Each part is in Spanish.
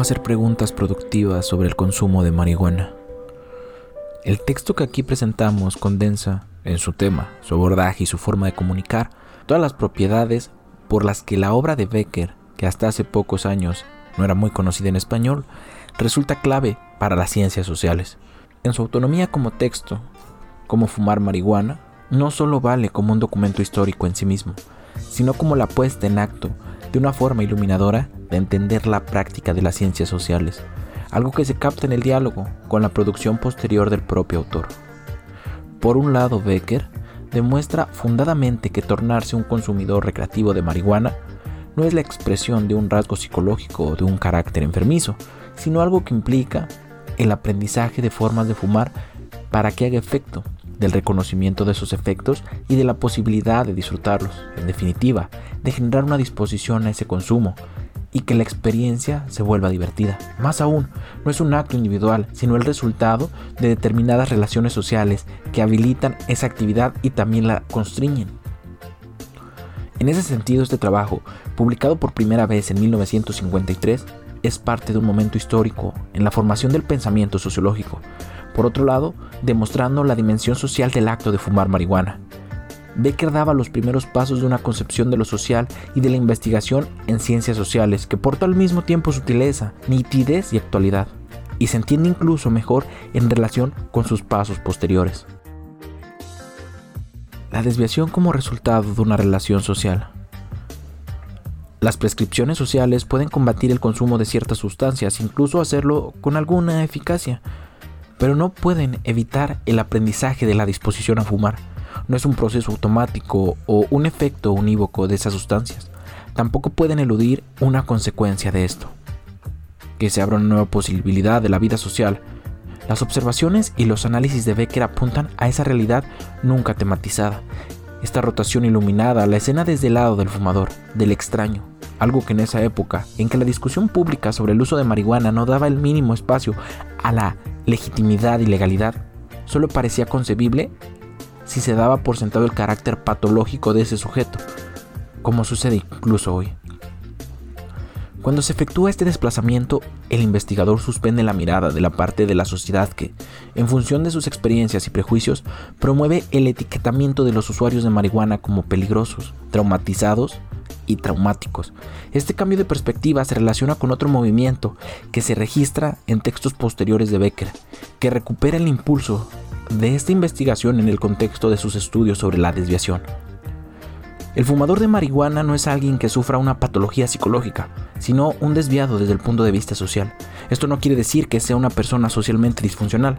Hacer preguntas productivas sobre el consumo de marihuana. El texto que aquí presentamos condensa, en su tema, su abordaje y su forma de comunicar, todas las propiedades por las que la obra de Becker, que hasta hace pocos años no era muy conocida en español, resulta clave para las ciencias sociales. En su autonomía como texto, como fumar marihuana, no solo vale como un documento histórico en sí mismo, sino como la puesta en acto de una forma iluminadora de entender la práctica de las ciencias sociales, algo que se capta en el diálogo con la producción posterior del propio autor. Por un lado, Becker demuestra fundadamente que tornarse un consumidor recreativo de marihuana no es la expresión de un rasgo psicológico o de un carácter enfermizo, sino algo que implica el aprendizaje de formas de fumar para que haga efecto, del reconocimiento de sus efectos y de la posibilidad de disfrutarlos, en definitiva, de generar una disposición a ese consumo, y que la experiencia se vuelva divertida. Más aún, no es un acto individual, sino el resultado de determinadas relaciones sociales que habilitan esa actividad y también la constriñen. En ese sentido, este trabajo, publicado por primera vez en 1953, es parte de un momento histórico en la formación del pensamiento sociológico. Por otro lado, demostrando la dimensión social del acto de fumar marihuana, Becker daba los primeros pasos de una concepción de lo social y de la investigación en ciencias sociales que porta al mismo tiempo sutileza, nitidez y actualidad, y se entiende incluso mejor en relación con sus pasos posteriores. La desviación como resultado de una relación social. Las prescripciones sociales pueden combatir el consumo de ciertas sustancias, incluso hacerlo con alguna eficacia, pero no pueden evitar el aprendizaje de la disposición a fumar no es un proceso automático o un efecto unívoco de esas sustancias. Tampoco pueden eludir una consecuencia de esto. Que se abra una nueva posibilidad de la vida social. Las observaciones y los análisis de Becker apuntan a esa realidad nunca tematizada. Esta rotación iluminada, la escena desde el lado del fumador, del extraño, algo que en esa época, en que la discusión pública sobre el uso de marihuana no daba el mínimo espacio a la legitimidad y legalidad, solo parecía concebible si se daba por sentado el carácter patológico de ese sujeto, como sucede incluso hoy. Cuando se efectúa este desplazamiento, el investigador suspende la mirada de la parte de la sociedad que, en función de sus experiencias y prejuicios, promueve el etiquetamiento de los usuarios de marihuana como peligrosos, traumatizados y traumáticos. Este cambio de perspectiva se relaciona con otro movimiento que se registra en textos posteriores de Becker, que recupera el impulso de esta investigación en el contexto de sus estudios sobre la desviación. El fumador de marihuana no es alguien que sufra una patología psicológica, sino un desviado desde el punto de vista social. Esto no quiere decir que sea una persona socialmente disfuncional,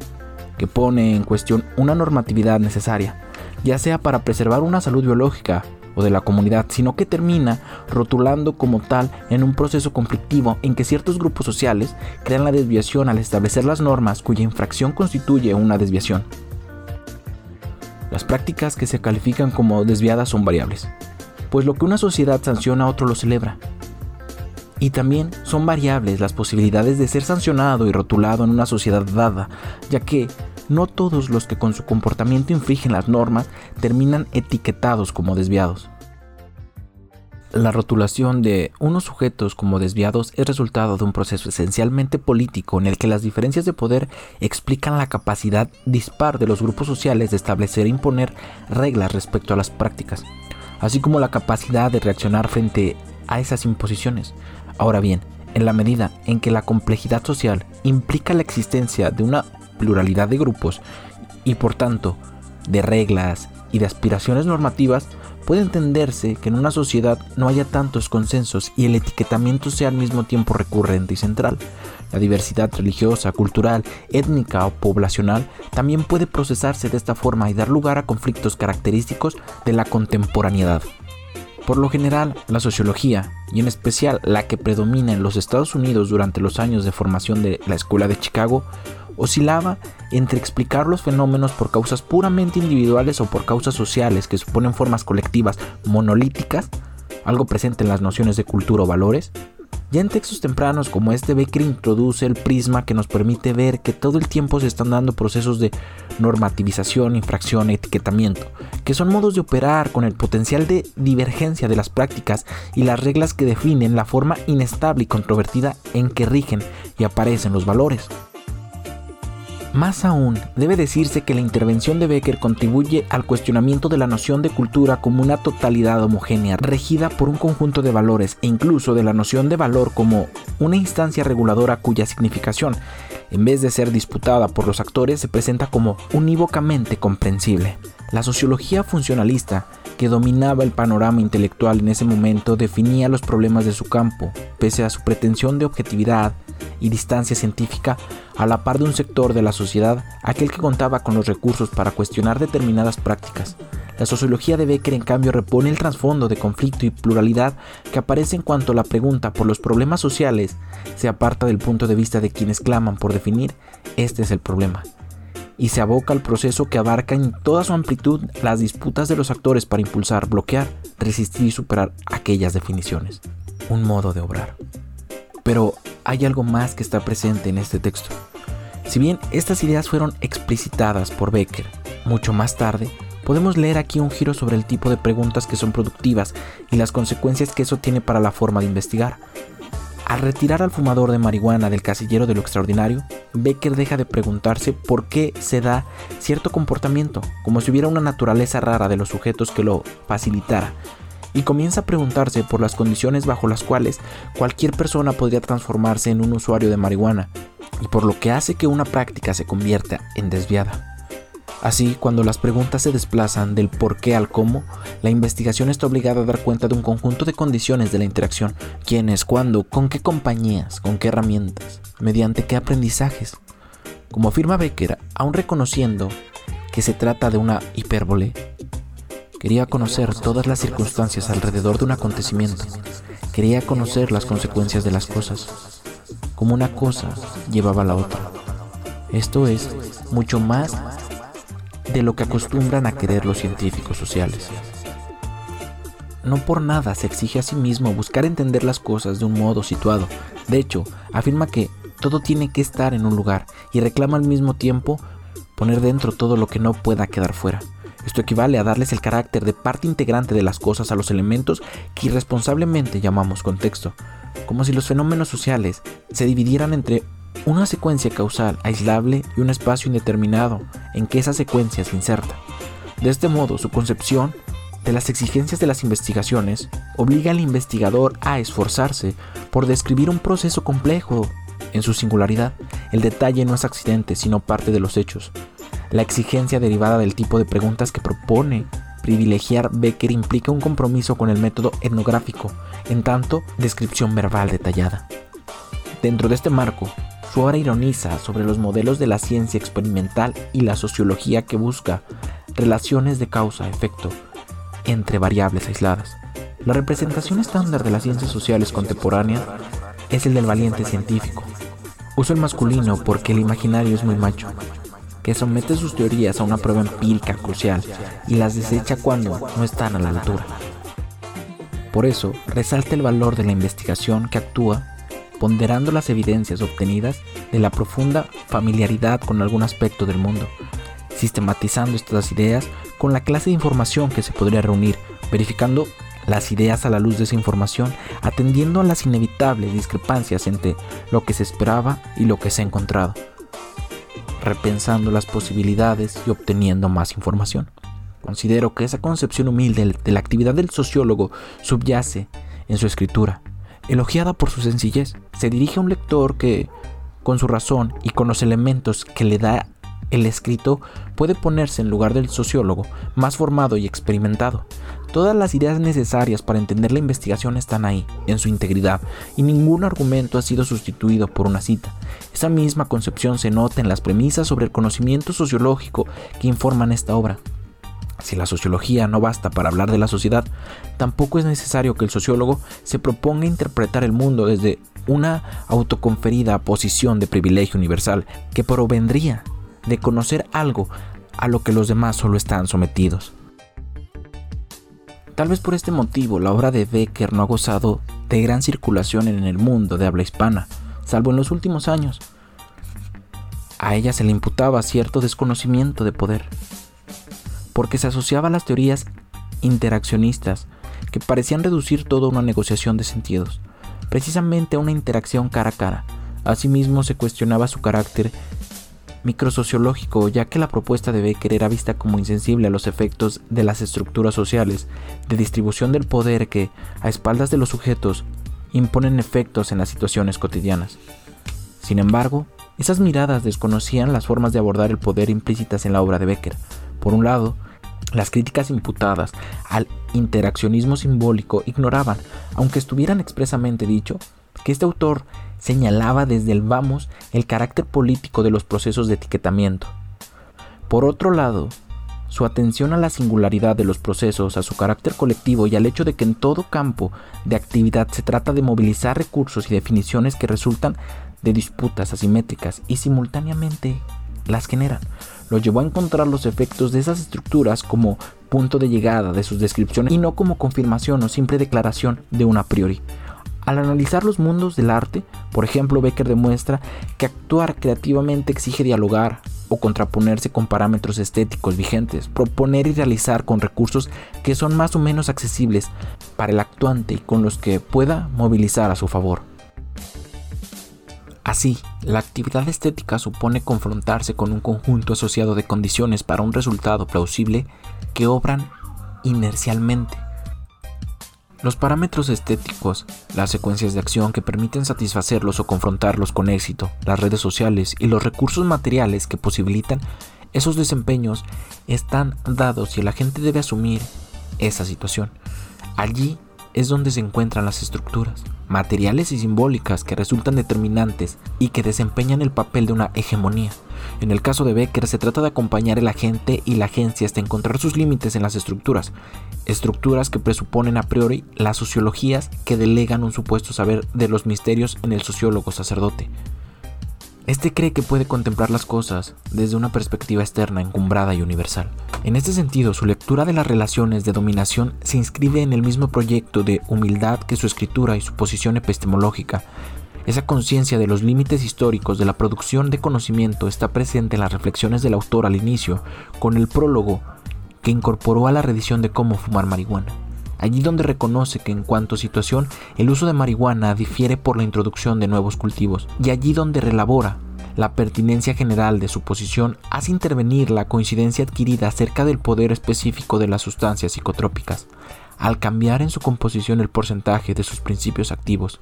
que pone en cuestión una normatividad necesaria, ya sea para preservar una salud biológica o de la comunidad, sino que termina rotulando como tal en un proceso conflictivo en que ciertos grupos sociales crean la desviación al establecer las normas cuya infracción constituye una desviación. Las prácticas que se califican como desviadas son variables, pues lo que una sociedad sanciona a otro lo celebra. Y también son variables las posibilidades de ser sancionado y rotulado en una sociedad dada, ya que no todos los que con su comportamiento infringen las normas terminan etiquetados como desviados. La rotulación de unos sujetos como desviados es resultado de un proceso esencialmente político en el que las diferencias de poder explican la capacidad dispar de los grupos sociales de establecer e imponer reglas respecto a las prácticas, así como la capacidad de reaccionar frente a esas imposiciones. Ahora bien, en la medida en que la complejidad social implica la existencia de una pluralidad de grupos y por tanto de reglas y de aspiraciones normativas, puede entenderse que en una sociedad no haya tantos consensos y el etiquetamiento sea al mismo tiempo recurrente y central. La diversidad religiosa, cultural, étnica o poblacional también puede procesarse de esta forma y dar lugar a conflictos característicos de la contemporaneidad. Por lo general, la sociología, y en especial la que predomina en los Estados Unidos durante los años de formación de la Escuela de Chicago, oscilaba entre explicar los fenómenos por causas puramente individuales o por causas sociales que suponen formas colectivas monolíticas, algo presente en las nociones de cultura o valores, ya en textos tempranos como este, Becker introduce el prisma que nos permite ver que todo el tiempo se están dando procesos de normativización, infracción, etiquetamiento, que son modos de operar con el potencial de divergencia de las prácticas y las reglas que definen la forma inestable y controvertida en que rigen y aparecen los valores. Más aún, debe decirse que la intervención de Becker contribuye al cuestionamiento de la noción de cultura como una totalidad homogénea, regida por un conjunto de valores e incluso de la noción de valor como una instancia reguladora cuya significación, en vez de ser disputada por los actores, se presenta como unívocamente comprensible. La sociología funcionalista, que dominaba el panorama intelectual en ese momento, definía los problemas de su campo, pese a su pretensión de objetividad y distancia científica, a la par de un sector de la sociedad, aquel que contaba con los recursos para cuestionar determinadas prácticas. La sociología de Becker en cambio repone el trasfondo de conflicto y pluralidad que aparece en cuanto la pregunta por los problemas sociales se aparta del punto de vista de quienes claman por definir este es el problema y se aboca al proceso que abarca en toda su amplitud las disputas de los actores para impulsar, bloquear, resistir y superar aquellas definiciones. Un modo de obrar. Pero hay algo más que está presente en este texto. Si bien estas ideas fueron explicitadas por Becker mucho más tarde, podemos leer aquí un giro sobre el tipo de preguntas que son productivas y las consecuencias que eso tiene para la forma de investigar. Al retirar al fumador de marihuana del casillero de lo extraordinario, Becker deja de preguntarse por qué se da cierto comportamiento, como si hubiera una naturaleza rara de los sujetos que lo facilitara, y comienza a preguntarse por las condiciones bajo las cuales cualquier persona podría transformarse en un usuario de marihuana, y por lo que hace que una práctica se convierta en desviada. Así, cuando las preguntas se desplazan del por qué al cómo, la investigación está obligada a dar cuenta de un conjunto de condiciones de la interacción, quiénes, cuándo, con qué compañías, con qué herramientas, mediante qué aprendizajes. Como afirma Becker, aun reconociendo que se trata de una hipérbole, quería conocer todas las circunstancias alrededor de un acontecimiento, quería conocer las consecuencias de las cosas, como una cosa llevaba a la otra. Esto es mucho más de lo que acostumbran a querer los científicos sociales. No por nada se exige a sí mismo buscar entender las cosas de un modo situado. De hecho, afirma que todo tiene que estar en un lugar y reclama al mismo tiempo poner dentro todo lo que no pueda quedar fuera. Esto equivale a darles el carácter de parte integrante de las cosas a los elementos que irresponsablemente llamamos contexto, como si los fenómenos sociales se dividieran entre una secuencia causal aislable y un espacio indeterminado en que esa secuencia se inserta. De este modo, su concepción de las exigencias de las investigaciones obliga al investigador a esforzarse por describir un proceso complejo en su singularidad. El detalle no es accidente, sino parte de los hechos. La exigencia derivada del tipo de preguntas que propone privilegiar Becker implica un compromiso con el método etnográfico, en tanto descripción verbal detallada. Dentro de este marco, su obra ironiza sobre los modelos de la ciencia experimental y la sociología que busca relaciones de causa-efecto entre variables aisladas. La representación estándar de las ciencias sociales contemporáneas es el del valiente científico. Uso el masculino porque el imaginario es muy macho, que somete sus teorías a una prueba empírica crucial y las desecha cuando no están a la altura. Por eso, resalta el valor de la investigación que actúa ponderando las evidencias obtenidas de la profunda familiaridad con algún aspecto del mundo, sistematizando estas ideas con la clase de información que se podría reunir, verificando las ideas a la luz de esa información, atendiendo a las inevitables discrepancias entre lo que se esperaba y lo que se ha encontrado, repensando las posibilidades y obteniendo más información. Considero que esa concepción humilde de la actividad del sociólogo subyace en su escritura, elogiada por su sencillez. Se dirige a un lector que, con su razón y con los elementos que le da el escrito, puede ponerse en lugar del sociólogo más formado y experimentado. Todas las ideas necesarias para entender la investigación están ahí, en su integridad, y ningún argumento ha sido sustituido por una cita. Esa misma concepción se nota en las premisas sobre el conocimiento sociológico que informan esta obra. Si la sociología no basta para hablar de la sociedad, tampoco es necesario que el sociólogo se proponga interpretar el mundo desde una autoconferida posición de privilegio universal que provendría de conocer algo a lo que los demás solo están sometidos. Tal vez por este motivo la obra de Becker no ha gozado de gran circulación en el mundo de habla hispana, salvo en los últimos años. A ella se le imputaba cierto desconocimiento de poder, porque se asociaba a las teorías interaccionistas que parecían reducir todo a una negociación de sentidos, precisamente a una interacción cara a cara. Asimismo se cuestionaba su carácter microsociológico, ya que la propuesta de Becker era vista como insensible a los efectos de las estructuras sociales de distribución del poder que, a espaldas de los sujetos, imponen efectos en las situaciones cotidianas. Sin embargo, esas miradas desconocían las formas de abordar el poder implícitas en la obra de Becker. Por un lado, las críticas imputadas al interaccionismo simbólico ignoraban, aunque estuvieran expresamente dicho, que este autor señalaba desde el vamos el carácter político de los procesos de etiquetamiento. Por otro lado, su atención a la singularidad de los procesos, a su carácter colectivo y al hecho de que en todo campo de actividad se trata de movilizar recursos y definiciones que resultan de disputas asimétricas y simultáneamente las generan, lo llevó a encontrar los efectos de esas estructuras como punto de llegada de sus descripciones y no como confirmación o simple declaración de un a priori. Al analizar los mundos del arte, por ejemplo, Becker demuestra que actuar creativamente exige dialogar o contraponerse con parámetros estéticos vigentes, proponer y realizar con recursos que son más o menos accesibles para el actuante y con los que pueda movilizar a su favor. Así, la actividad estética supone confrontarse con un conjunto asociado de condiciones para un resultado plausible que obran inercialmente. Los parámetros estéticos, las secuencias de acción que permiten satisfacerlos o confrontarlos con éxito, las redes sociales y los recursos materiales que posibilitan esos desempeños están dados y la gente debe asumir esa situación. Allí es donde se encuentran las estructuras, materiales y simbólicas que resultan determinantes y que desempeñan el papel de una hegemonía. En el caso de Becker se trata de acompañar el agente y la agencia hasta encontrar sus límites en las estructuras, estructuras que presuponen a priori las sociologías que delegan un supuesto saber de los misterios en el sociólogo sacerdote. Este cree que puede contemplar las cosas desde una perspectiva externa, encumbrada y universal. En este sentido, su lectura de las relaciones de dominación se inscribe en el mismo proyecto de humildad que su escritura y su posición epistemológica. Esa conciencia de los límites históricos de la producción de conocimiento está presente en las reflexiones del autor al inicio, con el prólogo que incorporó a la redición de cómo fumar marihuana allí donde reconoce que en cuanto a situación el uso de marihuana difiere por la introducción de nuevos cultivos, y allí donde relabora la pertinencia general de su posición hace intervenir la coincidencia adquirida acerca del poder específico de las sustancias psicotrópicas, al cambiar en su composición el porcentaje de sus principios activos.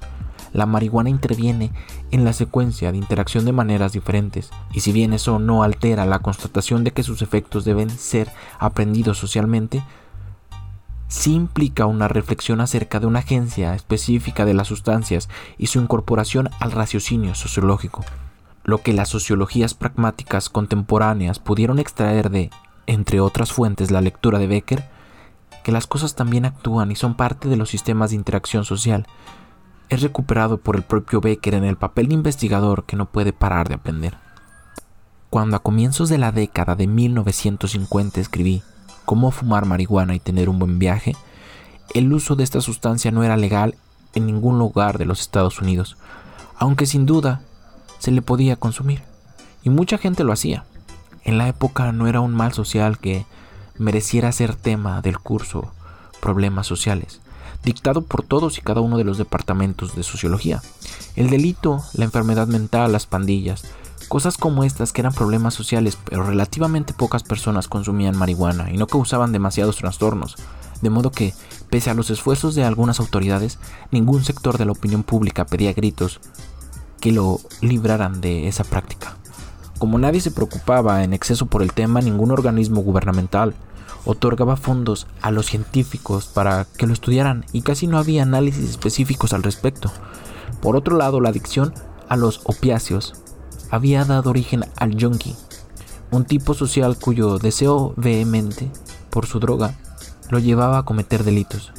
La marihuana interviene en la secuencia de interacción de maneras diferentes, y si bien eso no altera la constatación de que sus efectos deben ser aprendidos socialmente, sí implica una reflexión acerca de una agencia específica de las sustancias y su incorporación al raciocinio sociológico. Lo que las sociologías pragmáticas contemporáneas pudieron extraer de, entre otras fuentes, la lectura de Becker, que las cosas también actúan y son parte de los sistemas de interacción social, es recuperado por el propio Becker en el papel de investigador que no puede parar de aprender. Cuando a comienzos de la década de 1950 escribí cómo fumar marihuana y tener un buen viaje, el uso de esta sustancia no era legal en ningún lugar de los Estados Unidos, aunque sin duda se le podía consumir, y mucha gente lo hacía. En la época no era un mal social que mereciera ser tema del curso Problemas Sociales, dictado por todos y cada uno de los departamentos de sociología. El delito, la enfermedad mental, las pandillas, Cosas como estas que eran problemas sociales, pero relativamente pocas personas consumían marihuana y no causaban demasiados trastornos, de modo que, pese a los esfuerzos de algunas autoridades, ningún sector de la opinión pública pedía gritos que lo libraran de esa práctica. Como nadie se preocupaba en exceso por el tema, ningún organismo gubernamental otorgaba fondos a los científicos para que lo estudiaran y casi no había análisis específicos al respecto. Por otro lado, la adicción a los opiáceos había dado origen al junkie, un tipo social cuyo deseo vehemente por su droga lo llevaba a cometer delitos.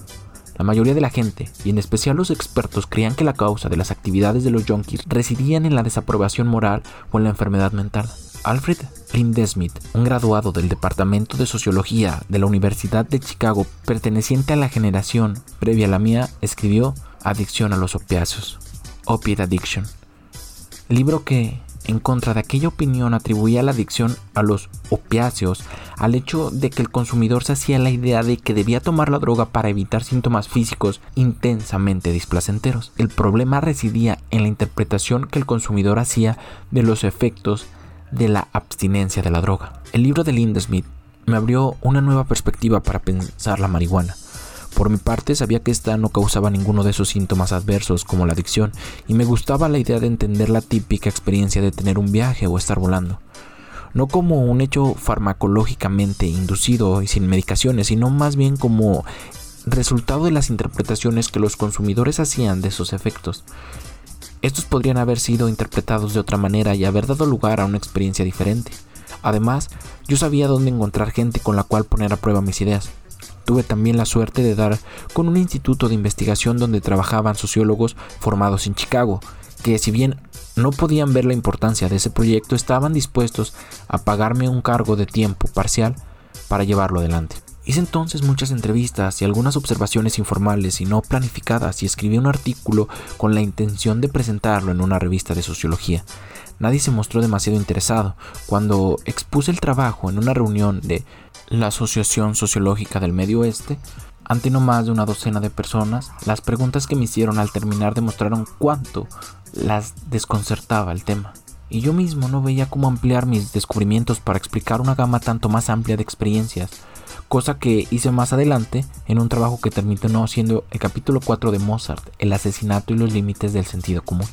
La mayoría de la gente, y en especial los expertos, creían que la causa de las actividades de los junkies residían en la desaprobación moral o en la enfermedad mental. Alfred Lindesmith, un graduado del Departamento de Sociología de la Universidad de Chicago, perteneciente a la generación previa a la mía, escribió Adicción a los opiáceos, Opiate Addiction, libro que, en contra de aquella opinión, atribuía la adicción a los opiáceos al hecho de que el consumidor se hacía la idea de que debía tomar la droga para evitar síntomas físicos intensamente displacenteros. El problema residía en la interpretación que el consumidor hacía de los efectos de la abstinencia de la droga. El libro de Linda Smith me abrió una nueva perspectiva para pensar la marihuana. Por mi parte sabía que esta no causaba ninguno de esos síntomas adversos como la adicción y me gustaba la idea de entender la típica experiencia de tener un viaje o estar volando. No como un hecho farmacológicamente inducido y sin medicaciones, sino más bien como resultado de las interpretaciones que los consumidores hacían de esos efectos. Estos podrían haber sido interpretados de otra manera y haber dado lugar a una experiencia diferente. Además, yo sabía dónde encontrar gente con la cual poner a prueba mis ideas. Tuve también la suerte de dar con un instituto de investigación donde trabajaban sociólogos formados en Chicago, que si bien no podían ver la importancia de ese proyecto, estaban dispuestos a pagarme un cargo de tiempo parcial para llevarlo adelante. Hice entonces muchas entrevistas y algunas observaciones informales y no planificadas y escribí un artículo con la intención de presentarlo en una revista de sociología. Nadie se mostró demasiado interesado. Cuando expuse el trabajo en una reunión de la Asociación Sociológica del Medio Oeste, ante no más de una docena de personas, las preguntas que me hicieron al terminar demostraron cuánto las desconcertaba el tema. Y yo mismo no veía cómo ampliar mis descubrimientos para explicar una gama tanto más amplia de experiencias cosa que hice más adelante en un trabajo que terminó siendo el capítulo 4 de Mozart, el asesinato y los límites del sentido común.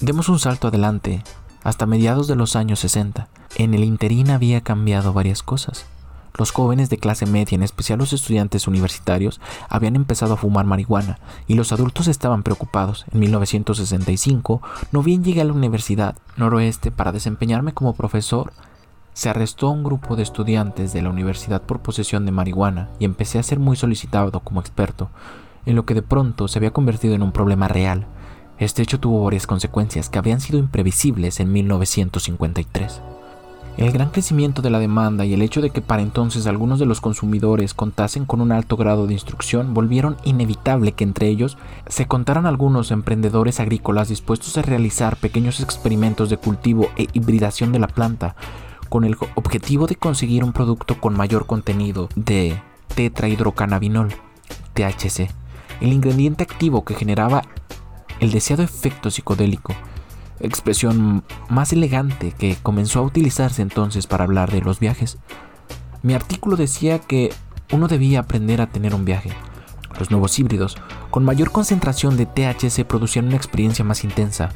Demos un salto adelante, hasta mediados de los años 60. En el interín había cambiado varias cosas. Los jóvenes de clase media, en especial los estudiantes universitarios, habían empezado a fumar marihuana y los adultos estaban preocupados. En 1965, no bien llegué a la Universidad Noroeste para desempeñarme como profesor se arrestó a un grupo de estudiantes de la universidad por posesión de marihuana y empecé a ser muy solicitado como experto, en lo que de pronto se había convertido en un problema real. Este hecho tuvo varias consecuencias que habían sido imprevisibles en 1953. El gran crecimiento de la demanda y el hecho de que para entonces algunos de los consumidores contasen con un alto grado de instrucción volvieron inevitable que entre ellos se contaran algunos emprendedores agrícolas dispuestos a realizar pequeños experimentos de cultivo e hibridación de la planta con el objetivo de conseguir un producto con mayor contenido de tetrahidrocannabinol, THC, el ingrediente activo que generaba el deseado efecto psicodélico, expresión más elegante que comenzó a utilizarse entonces para hablar de los viajes. Mi artículo decía que uno debía aprender a tener un viaje. Los nuevos híbridos, con mayor concentración de THC, producían una experiencia más intensa.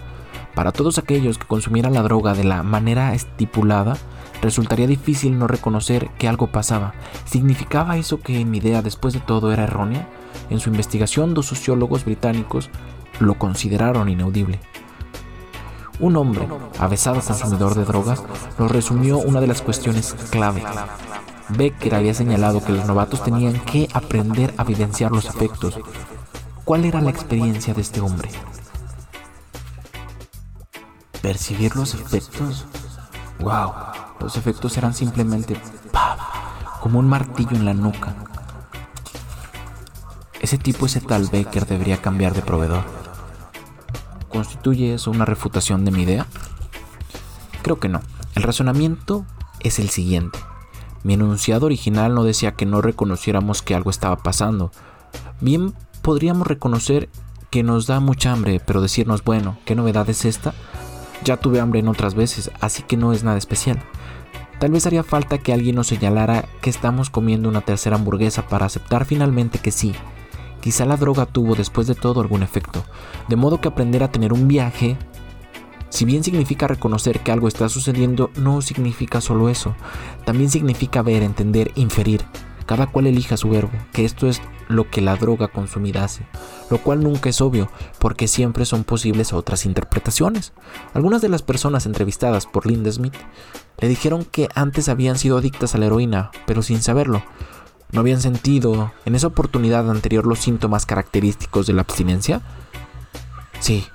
Para todos aquellos que consumieran la droga de la manera estipulada, Resultaría difícil no reconocer que algo pasaba. ¿Significaba eso que mi idea después de todo era errónea? En su investigación, dos sociólogos británicos lo consideraron inaudible. Un hombre, avesado consumidor de drogas, nos resumió una de las cuestiones clave. Becker había señalado que los novatos tenían que aprender a evidenciar los efectos. ¿Cuál era la experiencia de este hombre? ¿Percibir los efectos? ¡Wow! Los efectos eran simplemente como un martillo en la nuca. Ese tipo, ese tal Baker, debería cambiar de proveedor. ¿Constituye eso una refutación de mi idea? Creo que no. El razonamiento es el siguiente. Mi enunciado original no decía que no reconociéramos que algo estaba pasando. Bien podríamos reconocer que nos da mucha hambre, pero decirnos, bueno, ¿qué novedad es esta? Ya tuve hambre en otras veces, así que no es nada especial. Tal vez haría falta que alguien nos señalara que estamos comiendo una tercera hamburguesa para aceptar finalmente que sí. Quizá la droga tuvo después de todo algún efecto, de modo que aprender a tener un viaje, si bien significa reconocer que algo está sucediendo, no significa solo eso, también significa ver, entender, inferir, cada cual elija su verbo, que esto es lo que la droga consumida hace, lo cual nunca es obvio, porque siempre son posibles otras interpretaciones. Algunas de las personas entrevistadas por Linda Smith le dijeron que antes habían sido adictas a la heroína, pero sin saberlo. ¿No habían sentido en esa oportunidad anterior los síntomas característicos de la abstinencia? Sí,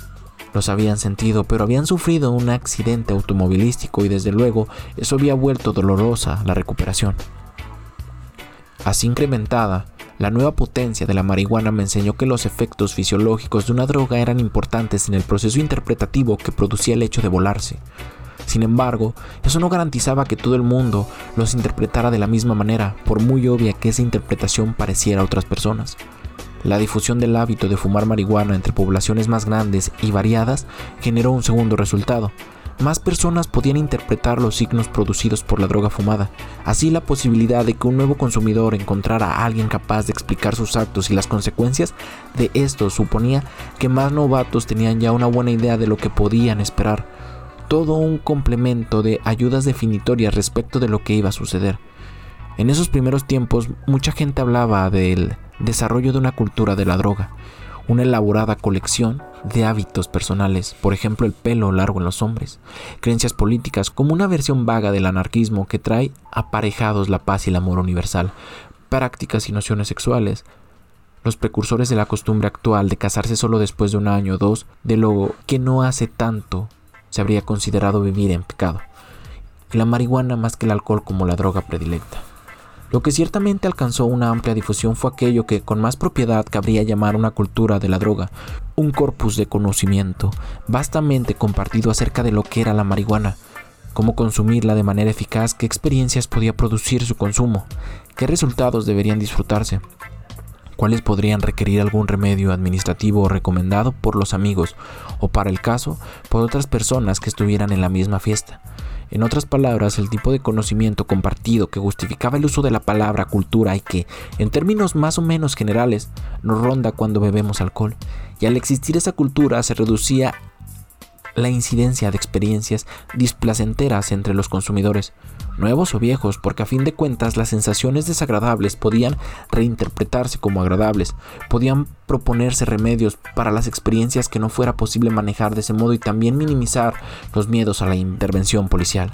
los habían sentido, pero habían sufrido un accidente automovilístico y desde luego eso había vuelto dolorosa la recuperación. Así incrementada, la nueva potencia de la marihuana me enseñó que los efectos fisiológicos de una droga eran importantes en el proceso interpretativo que producía el hecho de volarse. Sin embargo, eso no garantizaba que todo el mundo los interpretara de la misma manera, por muy obvia que esa interpretación pareciera a otras personas. La difusión del hábito de fumar marihuana entre poblaciones más grandes y variadas generó un segundo resultado. Más personas podían interpretar los signos producidos por la droga fumada. Así la posibilidad de que un nuevo consumidor encontrara a alguien capaz de explicar sus actos y las consecuencias de esto suponía que más novatos tenían ya una buena idea de lo que podían esperar. Todo un complemento de ayudas definitorias respecto de lo que iba a suceder. En esos primeros tiempos mucha gente hablaba del desarrollo de una cultura de la droga, una elaborada colección de hábitos personales, por ejemplo el pelo largo en los hombres, creencias políticas como una versión vaga del anarquismo que trae aparejados la paz y el amor universal, prácticas y nociones sexuales, los precursores de la costumbre actual de casarse solo después de un año o dos, de lo que no hace tanto se habría considerado vivir en pecado, la marihuana más que el alcohol como la droga predilecta. Lo que ciertamente alcanzó una amplia difusión fue aquello que con más propiedad cabría llamar una cultura de la droga, un corpus de conocimiento vastamente compartido acerca de lo que era la marihuana, cómo consumirla de manera eficaz, qué experiencias podía producir su consumo, qué resultados deberían disfrutarse, cuáles podrían requerir algún remedio administrativo recomendado por los amigos o para el caso por otras personas que estuvieran en la misma fiesta. En otras palabras, el tipo de conocimiento compartido que justificaba el uso de la palabra cultura y que, en términos más o menos generales, nos ronda cuando bebemos alcohol. Y al existir esa cultura se reducía la incidencia de experiencias displacenteras entre los consumidores, nuevos o viejos, porque a fin de cuentas las sensaciones desagradables podían reinterpretarse como agradables, podían proponerse remedios para las experiencias que no fuera posible manejar de ese modo y también minimizar los miedos a la intervención policial.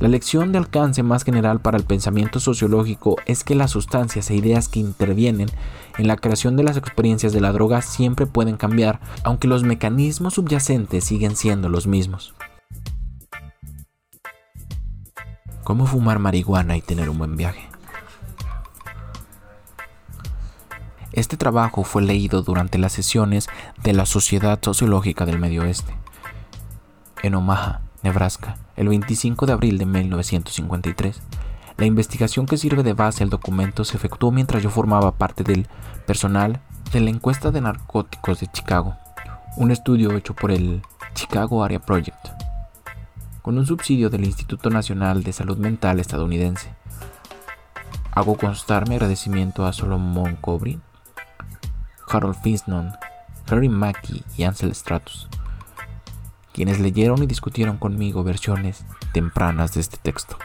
La lección de alcance más general para el pensamiento sociológico es que las sustancias e ideas que intervienen en la creación de las experiencias de la droga siempre pueden cambiar, aunque los mecanismos subyacentes siguen siendo los mismos. ¿Cómo fumar marihuana y tener un buen viaje? Este trabajo fue leído durante las sesiones de la Sociedad Sociológica del Medio Oeste, en Omaha, Nebraska, el 25 de abril de 1953. La investigación que sirve de base al documento se efectuó mientras yo formaba parte del personal de la encuesta de narcóticos de Chicago, un estudio hecho por el Chicago Area Project, con un subsidio del Instituto Nacional de Salud Mental estadounidense. Hago constar mi agradecimiento a Solomon Cobrin, Harold Finsnon, Harry Mackey y Ansel Stratus quienes leyeron y discutieron conmigo versiones tempranas de este texto.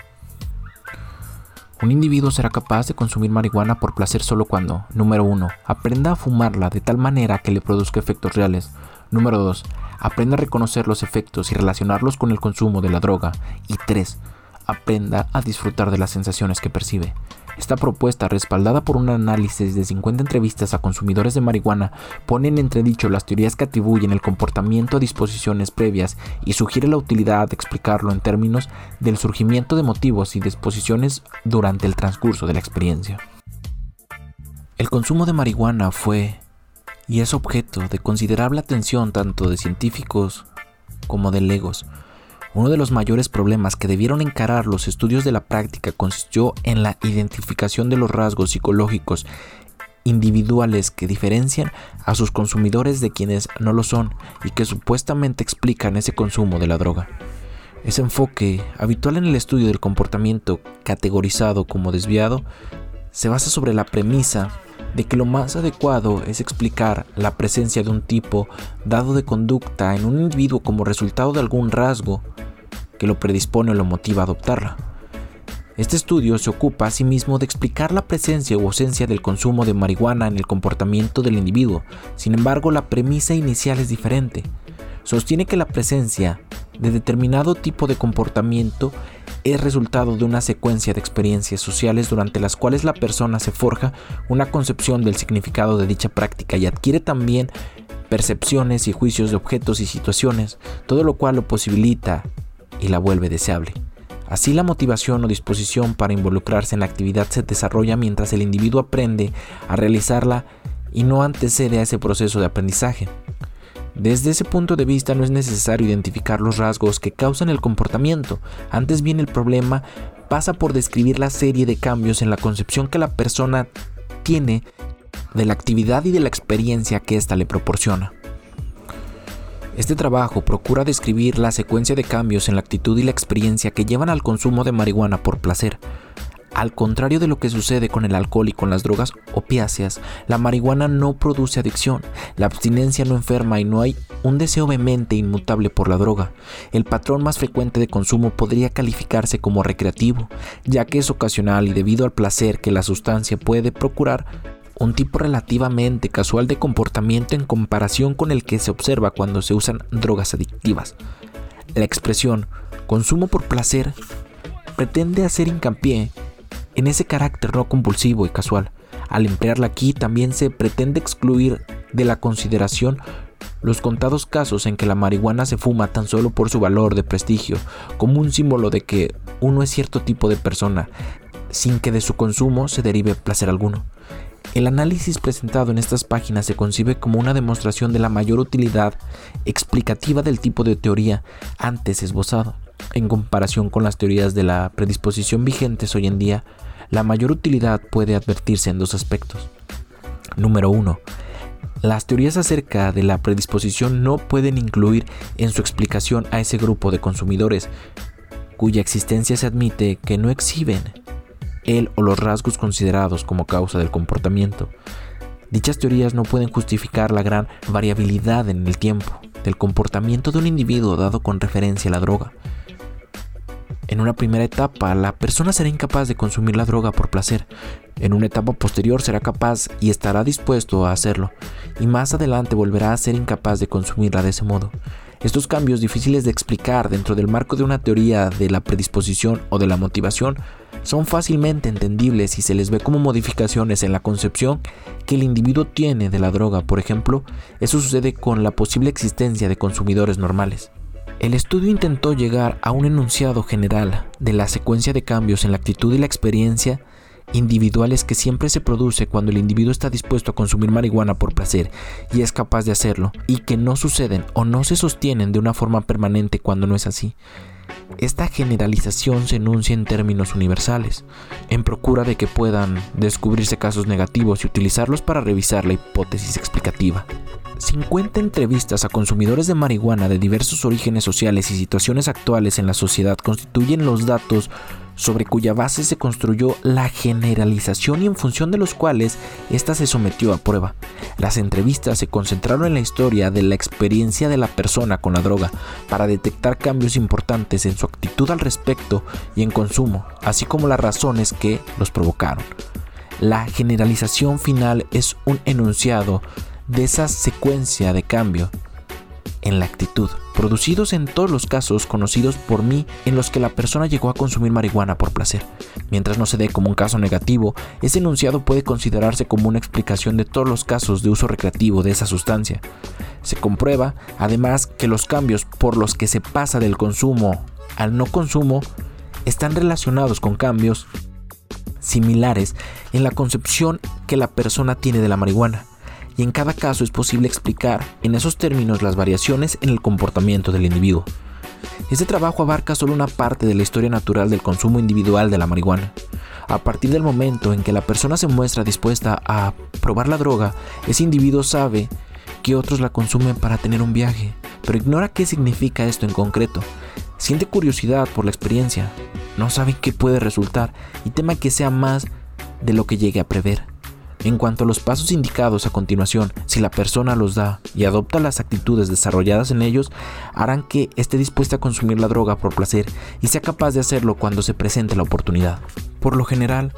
Un individuo será capaz de consumir marihuana por placer solo cuando, número 1, aprenda a fumarla de tal manera que le produzca efectos reales. Número 2, aprenda a reconocer los efectos y relacionarlos con el consumo de la droga. Y 3, aprenda a disfrutar de las sensaciones que percibe. Esta propuesta, respaldada por un análisis de 50 entrevistas a consumidores de marihuana, pone en entredicho las teorías que atribuyen el comportamiento a disposiciones previas y sugiere la utilidad de explicarlo en términos del surgimiento de motivos y disposiciones durante el transcurso de la experiencia. El consumo de marihuana fue y es objeto de considerable atención tanto de científicos como de legos, uno de los mayores problemas que debieron encarar los estudios de la práctica consistió en la identificación de los rasgos psicológicos individuales que diferencian a sus consumidores de quienes no lo son y que supuestamente explican ese consumo de la droga. Ese enfoque, habitual en el estudio del comportamiento categorizado como desviado, se basa sobre la premisa de que lo más adecuado es explicar la presencia de un tipo dado de conducta en un individuo como resultado de algún rasgo que lo predispone o lo motiva a adoptarla. Este estudio se ocupa asimismo de explicar la presencia o ausencia del consumo de marihuana en el comportamiento del individuo. Sin embargo, la premisa inicial es diferente. Sostiene que la presencia de determinado tipo de comportamiento es resultado de una secuencia de experiencias sociales durante las cuales la persona se forja una concepción del significado de dicha práctica y adquiere también percepciones y juicios de objetos y situaciones, todo lo cual lo posibilita y la vuelve deseable. Así la motivación o disposición para involucrarse en la actividad se desarrolla mientras el individuo aprende a realizarla y no antecede a ese proceso de aprendizaje. Desde ese punto de vista no es necesario identificar los rasgos que causan el comportamiento, antes bien el problema pasa por describir la serie de cambios en la concepción que la persona tiene de la actividad y de la experiencia que ésta le proporciona. Este trabajo procura describir la secuencia de cambios en la actitud y la experiencia que llevan al consumo de marihuana por placer, al contrario de lo que sucede con el alcohol y con las drogas opiáceas, la marihuana no produce adicción, la abstinencia no enferma y no hay un deseo vehemente inmutable por la droga. El patrón más frecuente de consumo podría calificarse como recreativo, ya que es ocasional y debido al placer que la sustancia puede procurar, un tipo relativamente casual de comportamiento en comparación con el que se observa cuando se usan drogas adictivas. La expresión consumo por placer pretende hacer hincapié en ese carácter no compulsivo y casual. Al emplearla aquí también se pretende excluir de la consideración los contados casos en que la marihuana se fuma tan solo por su valor de prestigio, como un símbolo de que uno es cierto tipo de persona, sin que de su consumo se derive placer alguno. El análisis presentado en estas páginas se concibe como una demostración de la mayor utilidad explicativa del tipo de teoría antes esbozado, en comparación con las teorías de la predisposición vigentes hoy en día, la mayor utilidad puede advertirse en dos aspectos. Número 1. Las teorías acerca de la predisposición no pueden incluir en su explicación a ese grupo de consumidores cuya existencia se admite que no exhiben el o los rasgos considerados como causa del comportamiento. Dichas teorías no pueden justificar la gran variabilidad en el tiempo del comportamiento de un individuo dado con referencia a la droga. En una primera etapa, la persona será incapaz de consumir la droga por placer. En una etapa posterior será capaz y estará dispuesto a hacerlo. Y más adelante volverá a ser incapaz de consumirla de ese modo. Estos cambios difíciles de explicar dentro del marco de una teoría de la predisposición o de la motivación son fácilmente entendibles si se les ve como modificaciones en la concepción que el individuo tiene de la droga. Por ejemplo, eso sucede con la posible existencia de consumidores normales. El estudio intentó llegar a un enunciado general de la secuencia de cambios en la actitud y la experiencia individuales que siempre se produce cuando el individuo está dispuesto a consumir marihuana por placer y es capaz de hacerlo, y que no suceden o no se sostienen de una forma permanente cuando no es así. Esta generalización se enuncia en términos universales, en procura de que puedan descubrirse casos negativos y utilizarlos para revisar la hipótesis explicativa. 50 entrevistas a consumidores de marihuana de diversos orígenes sociales y situaciones actuales en la sociedad constituyen los datos sobre cuya base se construyó la generalización y en función de los cuales ésta se sometió a prueba. Las entrevistas se concentraron en la historia de la experiencia de la persona con la droga para detectar cambios importantes en su actitud al respecto y en consumo, así como las razones que los provocaron. La generalización final es un enunciado de esa secuencia de cambio en la actitud, producidos en todos los casos conocidos por mí en los que la persona llegó a consumir marihuana por placer. Mientras no se dé como un caso negativo, ese enunciado puede considerarse como una explicación de todos los casos de uso recreativo de esa sustancia. Se comprueba, además, que los cambios por los que se pasa del consumo al no consumo están relacionados con cambios similares en la concepción que la persona tiene de la marihuana y en cada caso es posible explicar en esos términos las variaciones en el comportamiento del individuo. Este trabajo abarca solo una parte de la historia natural del consumo individual de la marihuana. A partir del momento en que la persona se muestra dispuesta a probar la droga, ese individuo sabe que otros la consumen para tener un viaje, pero ignora qué significa esto en concreto. Siente curiosidad por la experiencia, no sabe qué puede resultar y teme que sea más de lo que llegue a prever. En cuanto a los pasos indicados a continuación, si la persona los da y adopta las actitudes desarrolladas en ellos, harán que esté dispuesta a consumir la droga por placer y sea capaz de hacerlo cuando se presente la oportunidad. Por lo general,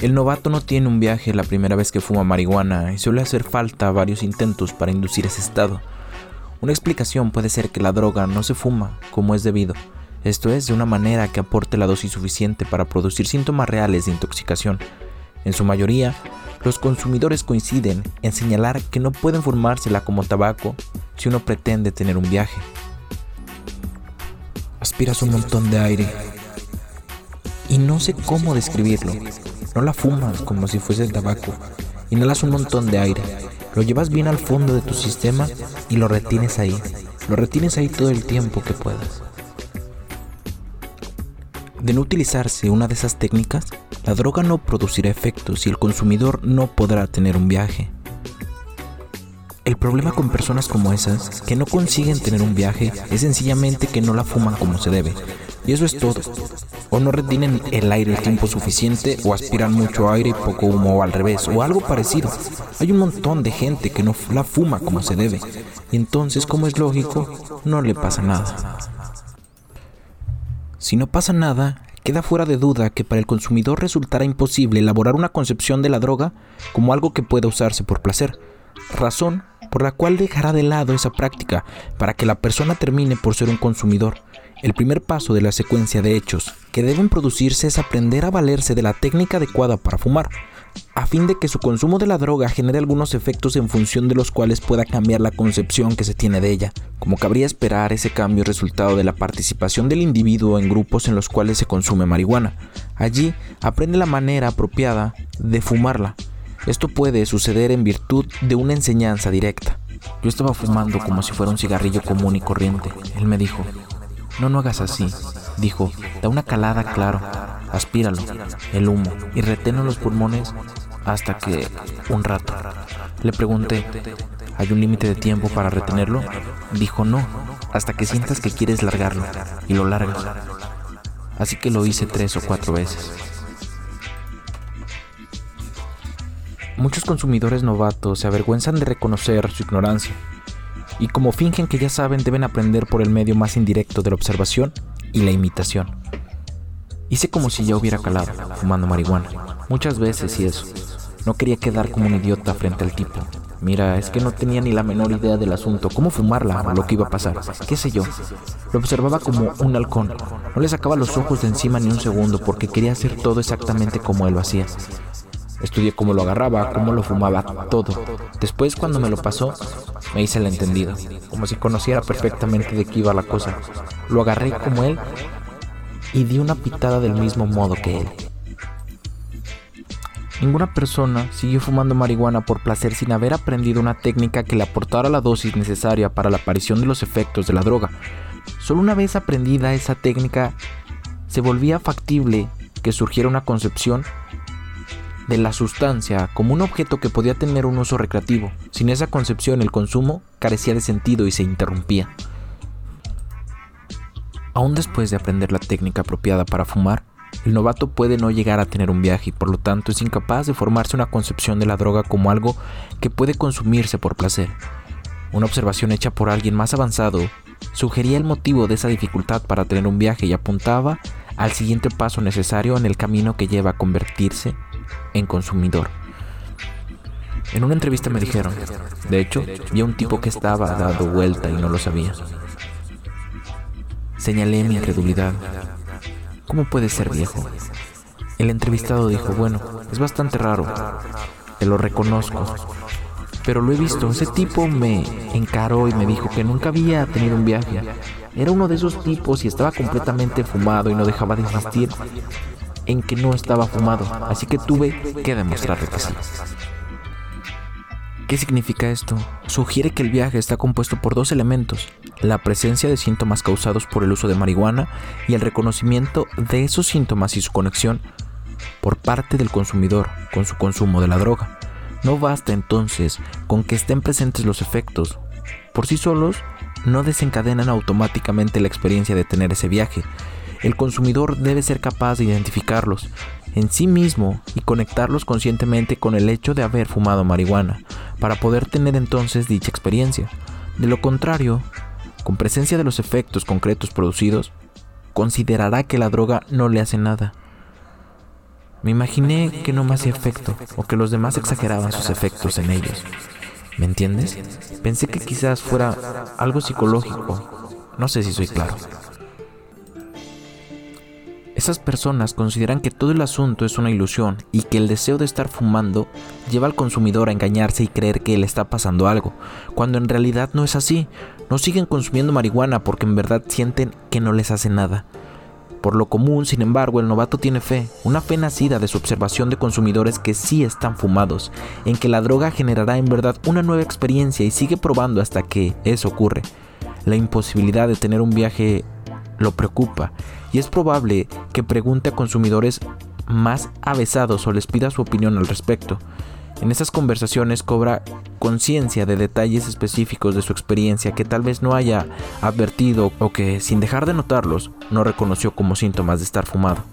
el novato no tiene un viaje la primera vez que fuma marihuana y suele hacer falta varios intentos para inducir ese estado. Una explicación puede ser que la droga no se fuma como es debido, esto es, de una manera que aporte la dosis suficiente para producir síntomas reales de intoxicación. En su mayoría, los consumidores coinciden en señalar que no pueden fumársela como tabaco si uno pretende tener un viaje. Aspiras un montón de aire y no sé cómo describirlo. No la fumas como si fuese tabaco. Inhalas un montón de aire. Lo llevas bien al fondo de tu sistema y lo retienes ahí. Lo retienes ahí todo el tiempo que puedas. De no utilizarse una de esas técnicas, la droga no producirá efectos y el consumidor no podrá tener un viaje. El problema con personas como esas, que no consiguen tener un viaje, es sencillamente que no la fuman como se debe. Y eso es todo. O no retienen el aire el tiempo suficiente, o aspiran mucho aire y poco humo, o al revés, o algo parecido. Hay un montón de gente que no la fuma como se debe. Y entonces, como es lógico, no le pasa nada. Si no pasa nada, queda fuera de duda que para el consumidor resultará imposible elaborar una concepción de la droga como algo que pueda usarse por placer, razón por la cual dejará de lado esa práctica para que la persona termine por ser un consumidor. El primer paso de la secuencia de hechos que deben producirse es aprender a valerse de la técnica adecuada para fumar, a fin de que su consumo de la droga genere algunos efectos en función de los cuales pueda cambiar la concepción que se tiene de ella. Como cabría esperar, ese cambio es resultado de la participación del individuo en grupos en los cuales se consume marihuana. Allí aprende la manera apropiada de fumarla. Esto puede suceder en virtud de una enseñanza directa. Yo estaba fumando como si fuera un cigarrillo común y corriente. Él me dijo, no, no hagas así. Dijo, da una calada claro aspíralo, el humo, y reteno los pulmones hasta que un rato. Le pregunté, ¿hay un límite de tiempo para retenerlo? Dijo no, hasta que sientas que quieres largarlo, y lo largas. Así que lo hice tres o cuatro veces. Muchos consumidores novatos se avergüenzan de reconocer su ignorancia, y como fingen que ya saben, deben aprender por el medio más indirecto de la observación y la imitación. Hice como si ya hubiera calado, fumando marihuana. Muchas veces y eso. No quería quedar como un idiota frente al tipo. Mira, es que no tenía ni la menor idea del asunto, cómo fumarla o lo que iba a pasar, qué sé yo. Lo observaba como un halcón. No le sacaba los ojos de encima ni un segundo porque quería hacer todo exactamente como él lo hacía. Estudié cómo lo agarraba, cómo lo fumaba, todo. Después, cuando me lo pasó, me hice el entendido, como si conociera perfectamente de qué iba la cosa. Lo agarré como él y di una pitada del mismo modo que él. Ninguna persona siguió fumando marihuana por placer sin haber aprendido una técnica que le aportara la dosis necesaria para la aparición de los efectos de la droga. Solo una vez aprendida esa técnica, se volvía factible que surgiera una concepción de la sustancia como un objeto que podía tener un uso recreativo. Sin esa concepción el consumo carecía de sentido y se interrumpía. Aún después de aprender la técnica apropiada para fumar, el novato puede no llegar a tener un viaje y por lo tanto es incapaz de formarse una concepción de la droga como algo que puede consumirse por placer. Una observación hecha por alguien más avanzado sugería el motivo de esa dificultad para tener un viaje y apuntaba al siguiente paso necesario en el camino que lleva a convertirse en consumidor. En una entrevista me dijeron, de hecho, vi a un tipo que estaba dado vuelta y no lo sabía. Señalé mi incredulidad. ¿Cómo puede ser viejo? El entrevistado dijo, bueno, es bastante raro, te lo reconozco, pero lo he visto, ese tipo me encaró y me dijo que nunca había tenido un viaje. Era uno de esos tipos y estaba completamente fumado y no dejaba de insistir en que no estaba fumado, así que tuve que demostrarle que sí. ¿Qué significa esto? Sugiere que el viaje está compuesto por dos elementos, la presencia de síntomas causados por el uso de marihuana y el reconocimiento de esos síntomas y su conexión por parte del consumidor con su consumo de la droga. No basta entonces con que estén presentes los efectos. Por sí solos, no desencadenan automáticamente la experiencia de tener ese viaje. El consumidor debe ser capaz de identificarlos en sí mismo y conectarlos conscientemente con el hecho de haber fumado marihuana, para poder tener entonces dicha experiencia. De lo contrario, con presencia de los efectos concretos producidos, considerará que la droga no le hace nada. Me imaginé que no me hacía efecto o que los demás exageraban sus efectos en ellos. ¿Me entiendes? Pensé que quizás fuera algo psicológico. No sé si soy claro. Esas personas consideran que todo el asunto es una ilusión y que el deseo de estar fumando lleva al consumidor a engañarse y creer que le está pasando algo, cuando en realidad no es así. No siguen consumiendo marihuana porque en verdad sienten que no les hace nada. Por lo común, sin embargo, el novato tiene fe, una fe nacida de su observación de consumidores que sí están fumados, en que la droga generará en verdad una nueva experiencia y sigue probando hasta que eso ocurre. La imposibilidad de tener un viaje lo preocupa y es probable que pregunte a consumidores más avesados o les pida su opinión al respecto. En esas conversaciones cobra conciencia de detalles específicos de su experiencia que tal vez no haya advertido o que, sin dejar de notarlos, no reconoció como síntomas de estar fumado.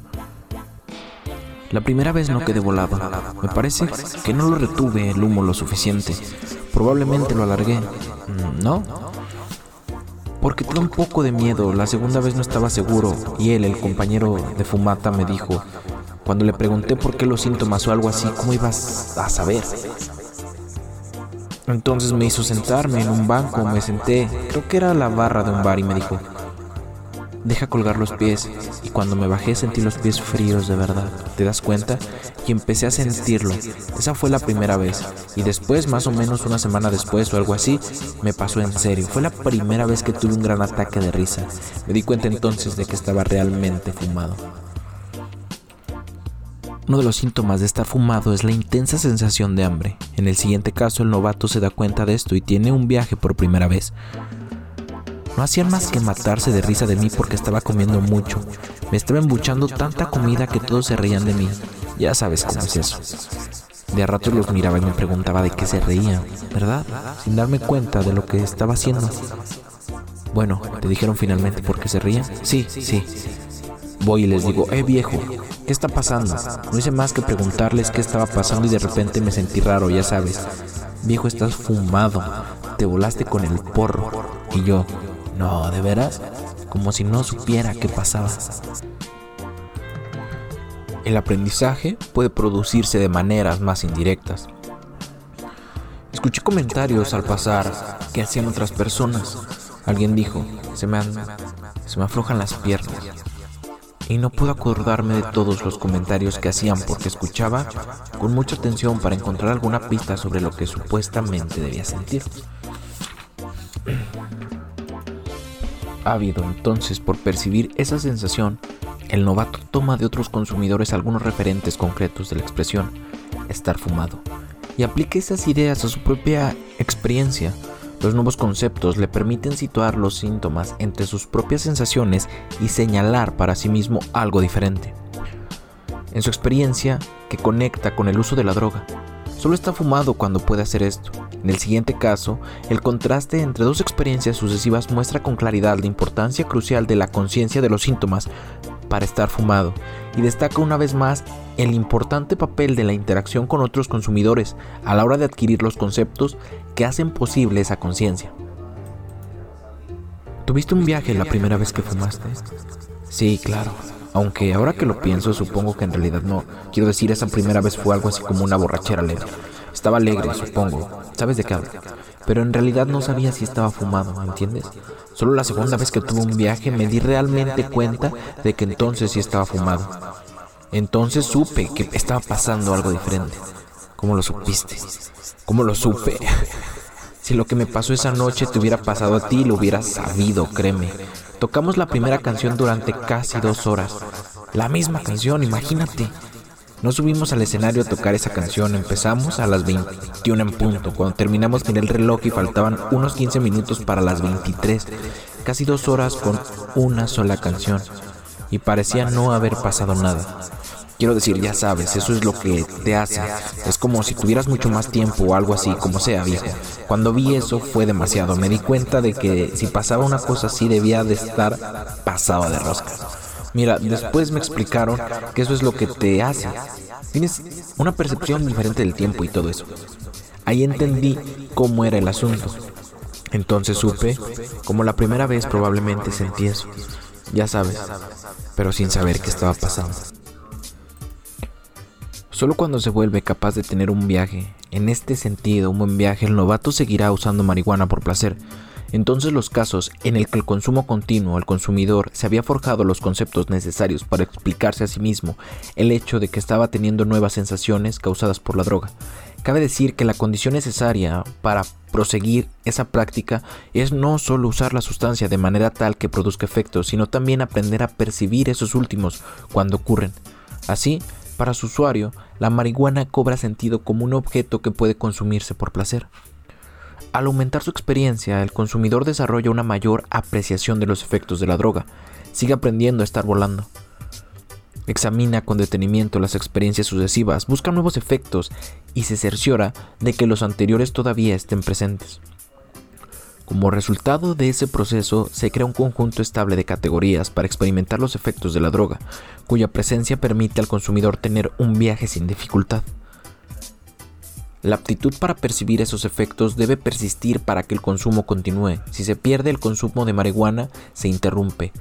La primera vez no quedé volado. Me parece que no lo retuve el humo lo suficiente. Probablemente lo alargué. Mm, ¿No? Porque tuve un poco de miedo. La segunda vez no estaba seguro y él, el compañero de fumata, me dijo, cuando le pregunté por qué los síntomas o algo así, ¿cómo ibas a saber? Entonces me hizo sentarme en un banco, me senté, creo que era la barra de un bar y me dijo, deja colgar los pies. Y cuando me bajé sentí los pies fríos de verdad, ¿te das cuenta? Y empecé a sentirlo. Esa fue la primera vez. Y después, más o menos una semana después o algo así, me pasó en serio. Fue la primera vez que tuve un gran ataque de risa. Me di cuenta entonces de que estaba realmente fumado. Uno de los síntomas de estar fumado es la intensa sensación de hambre. En el siguiente caso, el novato se da cuenta de esto y tiene un viaje por primera vez. No hacían más que matarse de risa de mí porque estaba comiendo mucho. Me estaba embuchando tanta comida que todos se reían de mí. Ya sabes cómo es eso. De a ratos los miraba y me preguntaba de qué se reían, ¿verdad? Sin darme cuenta de lo que estaba haciendo. Bueno, ¿te dijeron finalmente por qué se rían? Sí, sí. Voy y les digo, eh viejo, ¿qué está pasando? No hice más que preguntarles qué estaba pasando y de repente me sentí raro, ya sabes. Viejo, estás fumado, te volaste con el porro. Y yo, no, ¿de veras? Como si no supiera qué pasaba. El aprendizaje puede producirse de maneras más indirectas. Escuché comentarios al pasar que hacían otras personas. Alguien dijo, se me, se me aflojan las piernas y no puedo acordarme de todos los comentarios que hacían porque escuchaba con mucha atención para encontrar alguna pista sobre lo que supuestamente debía sentir. Ávido entonces por percibir esa sensación, el novato toma de otros consumidores algunos referentes concretos de la expresión estar fumado y aplica esas ideas a su propia experiencia los nuevos conceptos le permiten situar los síntomas entre sus propias sensaciones y señalar para sí mismo algo diferente. En su experiencia, que conecta con el uso de la droga, solo está fumado cuando puede hacer esto. En el siguiente caso, el contraste entre dos experiencias sucesivas muestra con claridad la importancia crucial de la conciencia de los síntomas para estar fumado y destaca una vez más el importante papel de la interacción con otros consumidores a la hora de adquirir los conceptos que hacen posible esa conciencia. ¿Tuviste un viaje la primera vez que fumaste? Sí, claro. Aunque ahora que lo pienso, supongo que en realidad no. Quiero decir, esa primera vez fue algo así como una borrachera alegre. Estaba alegre, supongo. ¿Sabes de qué hablo? Pero en realidad no sabía si estaba fumado, ¿me entiendes? Solo la segunda vez que tuve un viaje me di realmente cuenta de que entonces sí estaba fumado. Entonces supe que estaba pasando algo diferente. ¿Cómo lo supiste? ¿Cómo lo supe? Si lo que me pasó esa noche te hubiera pasado a ti, lo hubieras sabido, créeme. Tocamos la primera canción durante casi dos horas. La misma canción, imagínate. No subimos al escenario a tocar esa canción, empezamos a las 21 en punto. Cuando terminamos miré el reloj y faltaban unos 15 minutos para las 23. Casi dos horas con una sola canción. Y parecía no haber pasado nada. Quiero decir, ya sabes, eso es lo que te hace. Es como si tuvieras mucho más tiempo o algo así, como sea, viejo. Cuando vi eso fue demasiado. Me di cuenta de que si pasaba una cosa así debía de estar pasado de rosca. Mira, después me explicaron que eso es lo que te hace. Tienes una percepción diferente del tiempo y todo eso. Ahí entendí cómo era el asunto. Entonces supe, como la primera vez probablemente sentí eso. Ya sabes, pero sin saber qué estaba pasando. Solo cuando se vuelve capaz de tener un viaje, en este sentido un buen viaje, el novato seguirá usando marihuana por placer. Entonces los casos en el que el consumo continuo al consumidor se había forjado los conceptos necesarios para explicarse a sí mismo el hecho de que estaba teniendo nuevas sensaciones causadas por la droga. Cabe decir que la condición necesaria para proseguir esa práctica es no solo usar la sustancia de manera tal que produzca efectos, sino también aprender a percibir esos últimos cuando ocurren. Así, para su usuario, la marihuana cobra sentido como un objeto que puede consumirse por placer. Al aumentar su experiencia, el consumidor desarrolla una mayor apreciación de los efectos de la droga, sigue aprendiendo a estar volando. Examina con detenimiento las experiencias sucesivas, busca nuevos efectos y se cerciora de que los anteriores todavía estén presentes. Como resultado de ese proceso, se crea un conjunto estable de categorías para experimentar los efectos de la droga, cuya presencia permite al consumidor tener un viaje sin dificultad. La aptitud para percibir esos efectos debe persistir para que el consumo continúe. Si se pierde el consumo de marihuana, se interrumpe.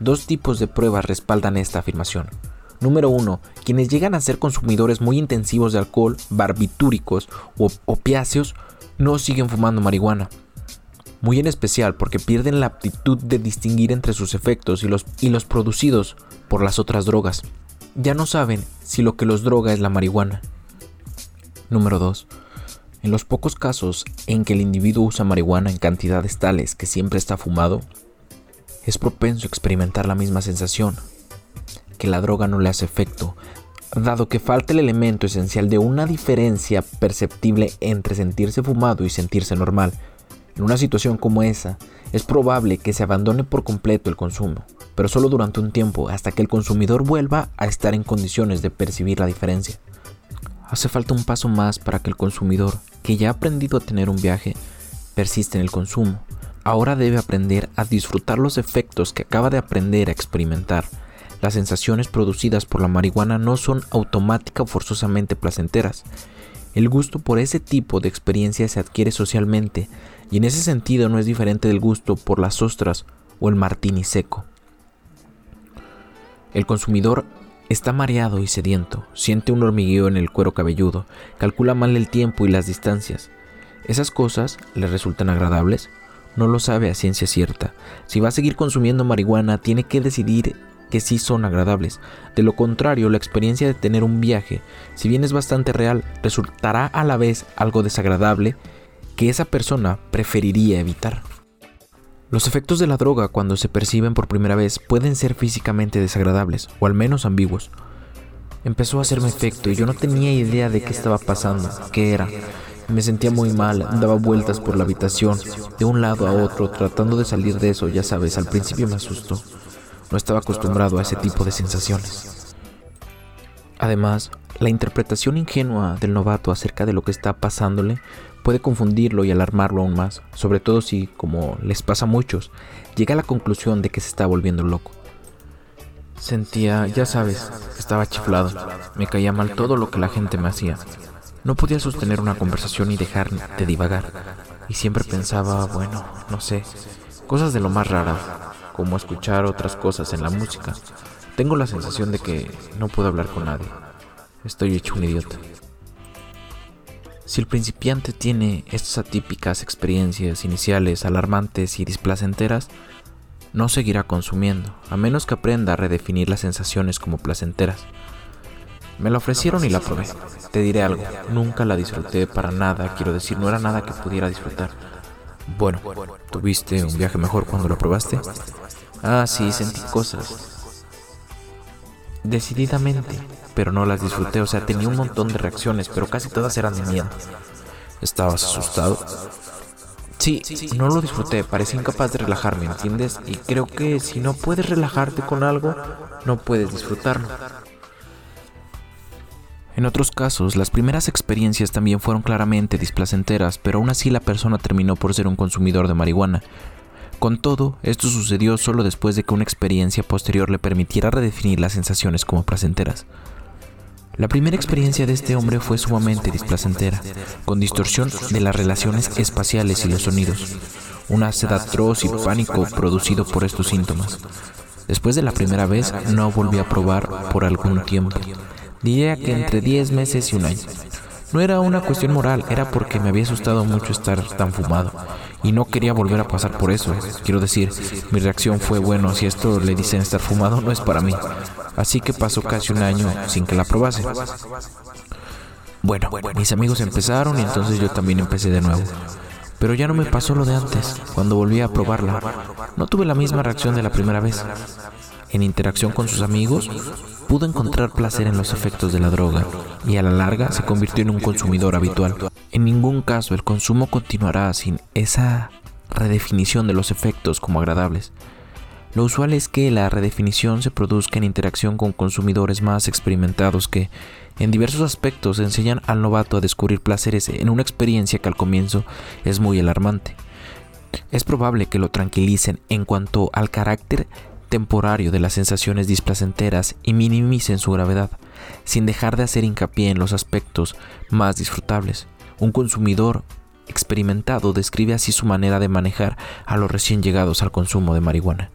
Dos tipos de pruebas respaldan esta afirmación. Número 1. Quienes llegan a ser consumidores muy intensivos de alcohol, barbitúricos o opiáceos no siguen fumando marihuana muy en especial porque pierden la aptitud de distinguir entre sus efectos y los, y los producidos por las otras drogas. Ya no saben si lo que los droga es la marihuana. Número 2. En los pocos casos en que el individuo usa marihuana en cantidades tales que siempre está fumado, es propenso a experimentar la misma sensación, que la droga no le hace efecto, dado que falta el elemento esencial de una diferencia perceptible entre sentirse fumado y sentirse normal, en una situación como esa, es probable que se abandone por completo el consumo, pero solo durante un tiempo hasta que el consumidor vuelva a estar en condiciones de percibir la diferencia. Hace falta un paso más para que el consumidor, que ya ha aprendido a tener un viaje, persiste en el consumo. Ahora debe aprender a disfrutar los efectos que acaba de aprender a experimentar. Las sensaciones producidas por la marihuana no son automática o forzosamente placenteras. El gusto por ese tipo de experiencia se adquiere socialmente y en ese sentido no es diferente del gusto por las ostras o el martini seco. El consumidor está mareado y sediento, siente un hormigueo en el cuero cabelludo, calcula mal el tiempo y las distancias. ¿Esas cosas le resultan agradables? No lo sabe a ciencia cierta. Si va a seguir consumiendo marihuana, tiene que decidir que sí son agradables. De lo contrario, la experiencia de tener un viaje, si bien es bastante real, resultará a la vez algo desagradable que esa persona preferiría evitar. Los efectos de la droga cuando se perciben por primera vez pueden ser físicamente desagradables, o al menos ambiguos. Empezó a hacerme efecto y yo no tenía idea de qué estaba pasando, qué era. Me sentía muy mal, daba vueltas por la habitación, de un lado a otro, tratando de salir de eso, ya sabes, al principio me asustó. No estaba acostumbrado a ese tipo de sensaciones. Además, la interpretación ingenua del novato acerca de lo que está pasándole puede confundirlo y alarmarlo aún más, sobre todo si, como les pasa a muchos, llega a la conclusión de que se está volviendo loco. Sentía, ya sabes, estaba chiflado, me caía mal todo lo que la gente me hacía. No podía sostener una conversación y dejar de divagar, y siempre pensaba, bueno, no sé, cosas de lo más raras, como escuchar otras cosas en la música. Tengo la sensación de que no puedo hablar con nadie. Estoy hecho un idiota. Si el principiante tiene estas atípicas experiencias iniciales alarmantes y displacenteras, no seguirá consumiendo, a menos que aprenda a redefinir las sensaciones como placenteras. Me la ofrecieron y la probé. Te diré algo, nunca la disfruté para nada, quiero decir, no era nada que pudiera disfrutar. Bueno, ¿tuviste un viaje mejor cuando lo probaste? Ah, sí, sentí cosas. Decididamente, pero no las disfruté. O sea, tenía un montón de reacciones, pero casi todas eran de miedo. ¿Estabas asustado? Sí, no lo disfruté, parecía incapaz de relajarme, ¿entiendes? Y creo que si no puedes relajarte con algo, no puedes disfrutarlo. En otros casos, las primeras experiencias también fueron claramente displacenteras, pero aún así la persona terminó por ser un consumidor de marihuana. Con todo, esto sucedió solo después de que una experiencia posterior le permitiera redefinir las sensaciones como placenteras. La primera experiencia de este hombre fue sumamente displacentera, con distorsión de las relaciones espaciales y los sonidos, una sed atroz y pánico producido por estos síntomas. Después de la primera vez, no volví a probar por algún tiempo. Diría que entre 10 meses y un año. No era una cuestión moral, era porque me había asustado mucho estar tan fumado y no quería volver a pasar por eso. Quiero decir, mi reacción fue, bueno, si esto le dicen estar fumado, no es para mí. Así que pasó casi un año sin que la probase. Bueno, mis amigos empezaron y entonces yo también empecé de nuevo. Pero ya no me pasó lo de antes, cuando volví a probarla. No tuve la misma reacción de la primera vez. En interacción con sus amigos, pudo encontrar placer en los efectos de la droga y a la larga se convirtió en un consumidor habitual. En ningún caso el consumo continuará sin esa redefinición de los efectos como agradables. Lo usual es que la redefinición se produzca en interacción con consumidores más experimentados que, en diversos aspectos, enseñan al novato a descubrir placeres en una experiencia que al comienzo es muy alarmante. Es probable que lo tranquilicen en cuanto al carácter temporario de las sensaciones displacenteras y minimicen su gravedad, sin dejar de hacer hincapié en los aspectos más disfrutables. Un consumidor experimentado describe así su manera de manejar a los recién llegados al consumo de marihuana.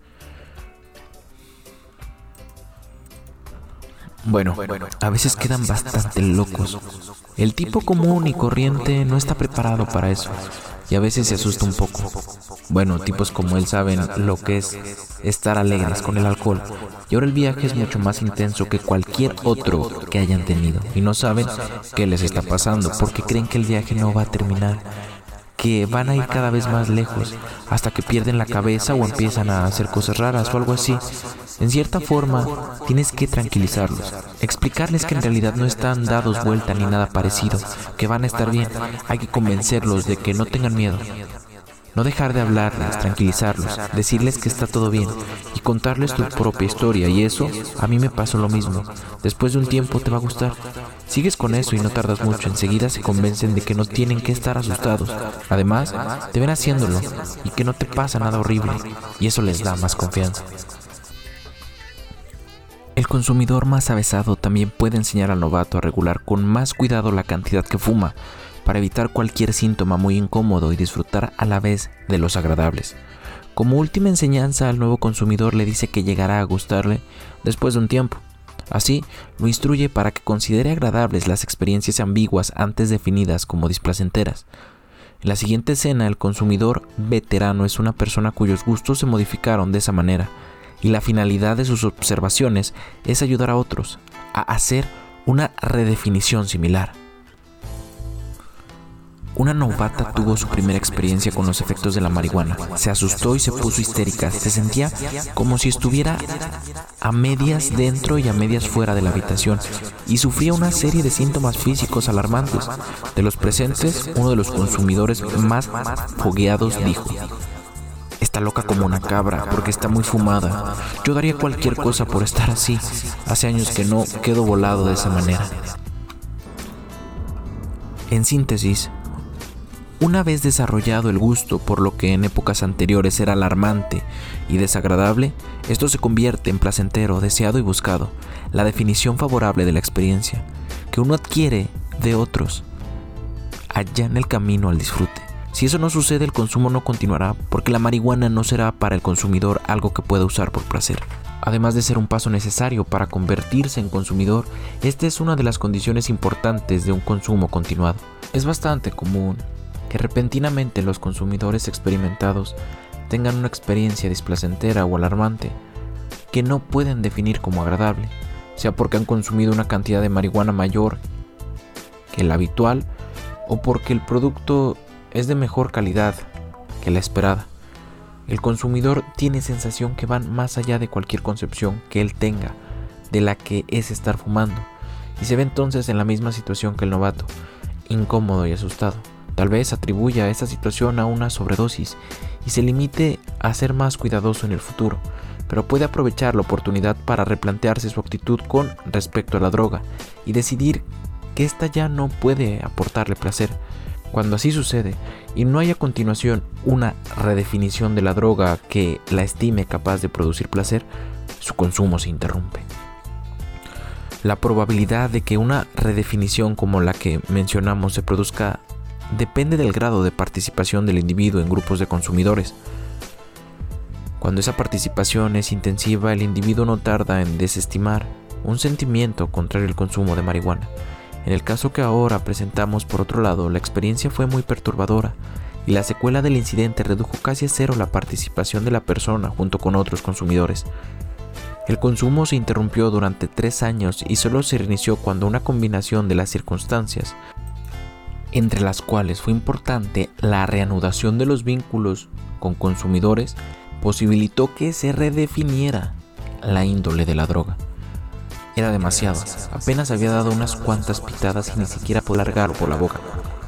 Bueno, a veces quedan bastante locos. El tipo común y corriente no está preparado para eso y a veces se asusta un poco. Bueno, tipos como él saben lo que es estar alegres con el alcohol y ahora el viaje es mucho más intenso que cualquier otro que hayan tenido y no saben qué les está pasando porque creen que el viaje no va a terminar que van a ir cada vez más lejos hasta que pierden la cabeza o empiezan a hacer cosas raras o algo así. En cierta forma, tienes que tranquilizarlos, explicarles que en realidad no están dados vuelta ni nada parecido, que van a estar bien. Hay que convencerlos de que no tengan miedo, no dejar de hablarles, tranquilizarlos, decirles que está todo bien y contarles tu propia historia. Y eso a mí me pasó lo mismo. Después de un tiempo te va a gustar. Sigues con eso y no tardas mucho. Enseguida se convencen de que no tienen que estar asustados. Además, te ven haciéndolo y que no te pasa nada horrible. Y eso les da más confianza. El consumidor más avesado también puede enseñar al novato a regular con más cuidado la cantidad que fuma para evitar cualquier síntoma muy incómodo y disfrutar a la vez de los agradables. Como última enseñanza al nuevo consumidor le dice que llegará a gustarle después de un tiempo. Así, lo instruye para que considere agradables las experiencias ambiguas antes definidas como displacenteras. En la siguiente escena, el consumidor veterano es una persona cuyos gustos se modificaron de esa manera, y la finalidad de sus observaciones es ayudar a otros a hacer una redefinición similar. Una novata tuvo su primera experiencia con los efectos de la marihuana. Se asustó y se puso histérica. Se sentía como si estuviera a medias dentro y a medias fuera de la habitación y sufría una serie de síntomas físicos alarmantes. De los presentes, uno de los consumidores más fogueados dijo, Está loca como una cabra porque está muy fumada. Yo daría cualquier cosa por estar así. Hace años que no quedo volado de esa manera. En síntesis, una vez desarrollado el gusto por lo que en épocas anteriores era alarmante y desagradable, esto se convierte en placentero, deseado y buscado, la definición favorable de la experiencia, que uno adquiere de otros, allá en el camino al disfrute. Si eso no sucede, el consumo no continuará, porque la marihuana no será para el consumidor algo que pueda usar por placer. Además de ser un paso necesario para convertirse en consumidor, esta es una de las condiciones importantes de un consumo continuado. Es bastante común que repentinamente los consumidores experimentados tengan una experiencia displacentera o alarmante que no pueden definir como agradable, sea porque han consumido una cantidad de marihuana mayor que la habitual o porque el producto es de mejor calidad que la esperada. El consumidor tiene sensación que van más allá de cualquier concepción que él tenga de la que es estar fumando y se ve entonces en la misma situación que el novato, incómodo y asustado. Tal vez atribuya esta situación a una sobredosis y se limite a ser más cuidadoso en el futuro, pero puede aprovechar la oportunidad para replantearse su actitud con respecto a la droga y decidir que ésta ya no puede aportarle placer. Cuando así sucede y no hay a continuación una redefinición de la droga que la estime capaz de producir placer, su consumo se interrumpe. La probabilidad de que una redefinición como la que mencionamos se produzca depende del grado de participación del individuo en grupos de consumidores. Cuando esa participación es intensiva, el individuo no tarda en desestimar un sentimiento contrario al consumo de marihuana. En el caso que ahora presentamos por otro lado, la experiencia fue muy perturbadora y la secuela del incidente redujo casi a cero la participación de la persona junto con otros consumidores. El consumo se interrumpió durante tres años y solo se reinició cuando una combinación de las circunstancias, entre las cuales fue importante la reanudación de los vínculos con consumidores, posibilitó que se redefiniera la índole de la droga. Era demasiado, apenas había dado unas cuantas pitadas y ni siquiera por largar por la boca.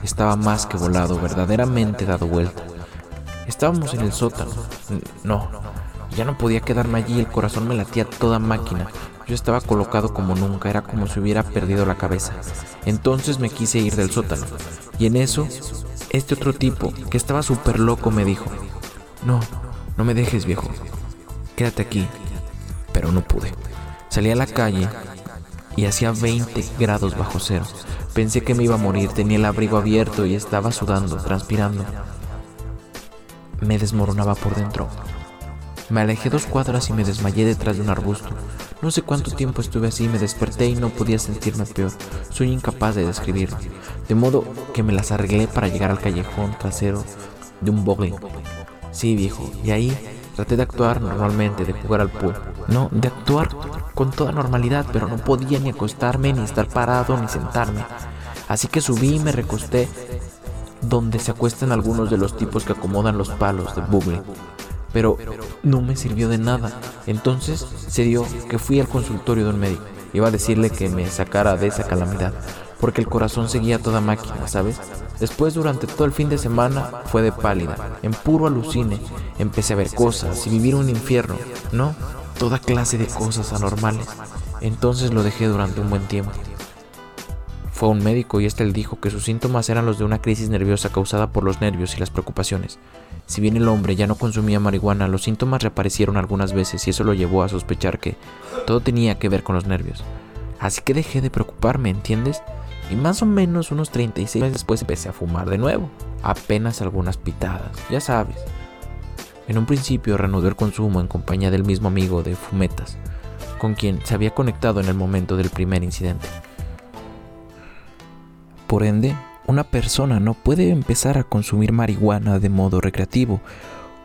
Estaba más que volado, verdaderamente dado vuelta. Estábamos en el sótano. No, ya no podía quedarme allí, el corazón me latía toda máquina. Yo estaba colocado como nunca, era como si hubiera perdido la cabeza. Entonces me quise ir del sótano. Y en eso, este otro tipo, que estaba súper loco, me dijo, no, no me dejes viejo, quédate aquí. Pero no pude. Salí a la calle y hacía 20 grados bajo cero. Pensé que me iba a morir, tenía el abrigo abierto y estaba sudando, transpirando. Me desmoronaba por dentro. Me alejé dos cuadras y me desmayé detrás de un arbusto. No sé cuánto tiempo estuve así, me desperté y no podía sentirme peor. Soy incapaz de describirlo. De modo que me las arreglé para llegar al callejón trasero de un bowling. Sí, viejo, y ahí traté de actuar normalmente, de jugar al pool. No, de actuar con toda normalidad, pero no podía ni acostarme, ni estar parado, ni sentarme. Así que subí y me recosté donde se acuestan algunos de los tipos que acomodan los palos de bowling pero no me sirvió de nada. Entonces se dio que fui al consultorio de un médico. Iba a decirle que me sacara de esa calamidad, porque el corazón seguía toda máquina, ¿sabes? Después, durante todo el fin de semana, fue de pálida, en puro alucine. Empecé a ver cosas y vivir un infierno, ¿no? Toda clase de cosas anormales. Entonces lo dejé durante un buen tiempo. Fue un médico y este le dijo que sus síntomas eran los de una crisis nerviosa causada por los nervios y las preocupaciones. Si bien el hombre ya no consumía marihuana, los síntomas reaparecieron algunas veces y eso lo llevó a sospechar que todo tenía que ver con los nervios. Así que dejé de preocuparme, ¿entiendes? Y más o menos unos 36 meses después empecé a fumar de nuevo. Apenas algunas pitadas, ya sabes. En un principio reanudé el consumo en compañía del mismo amigo de fumetas, con quien se había conectado en el momento del primer incidente. Por ende, una persona no puede empezar a consumir marihuana de modo recreativo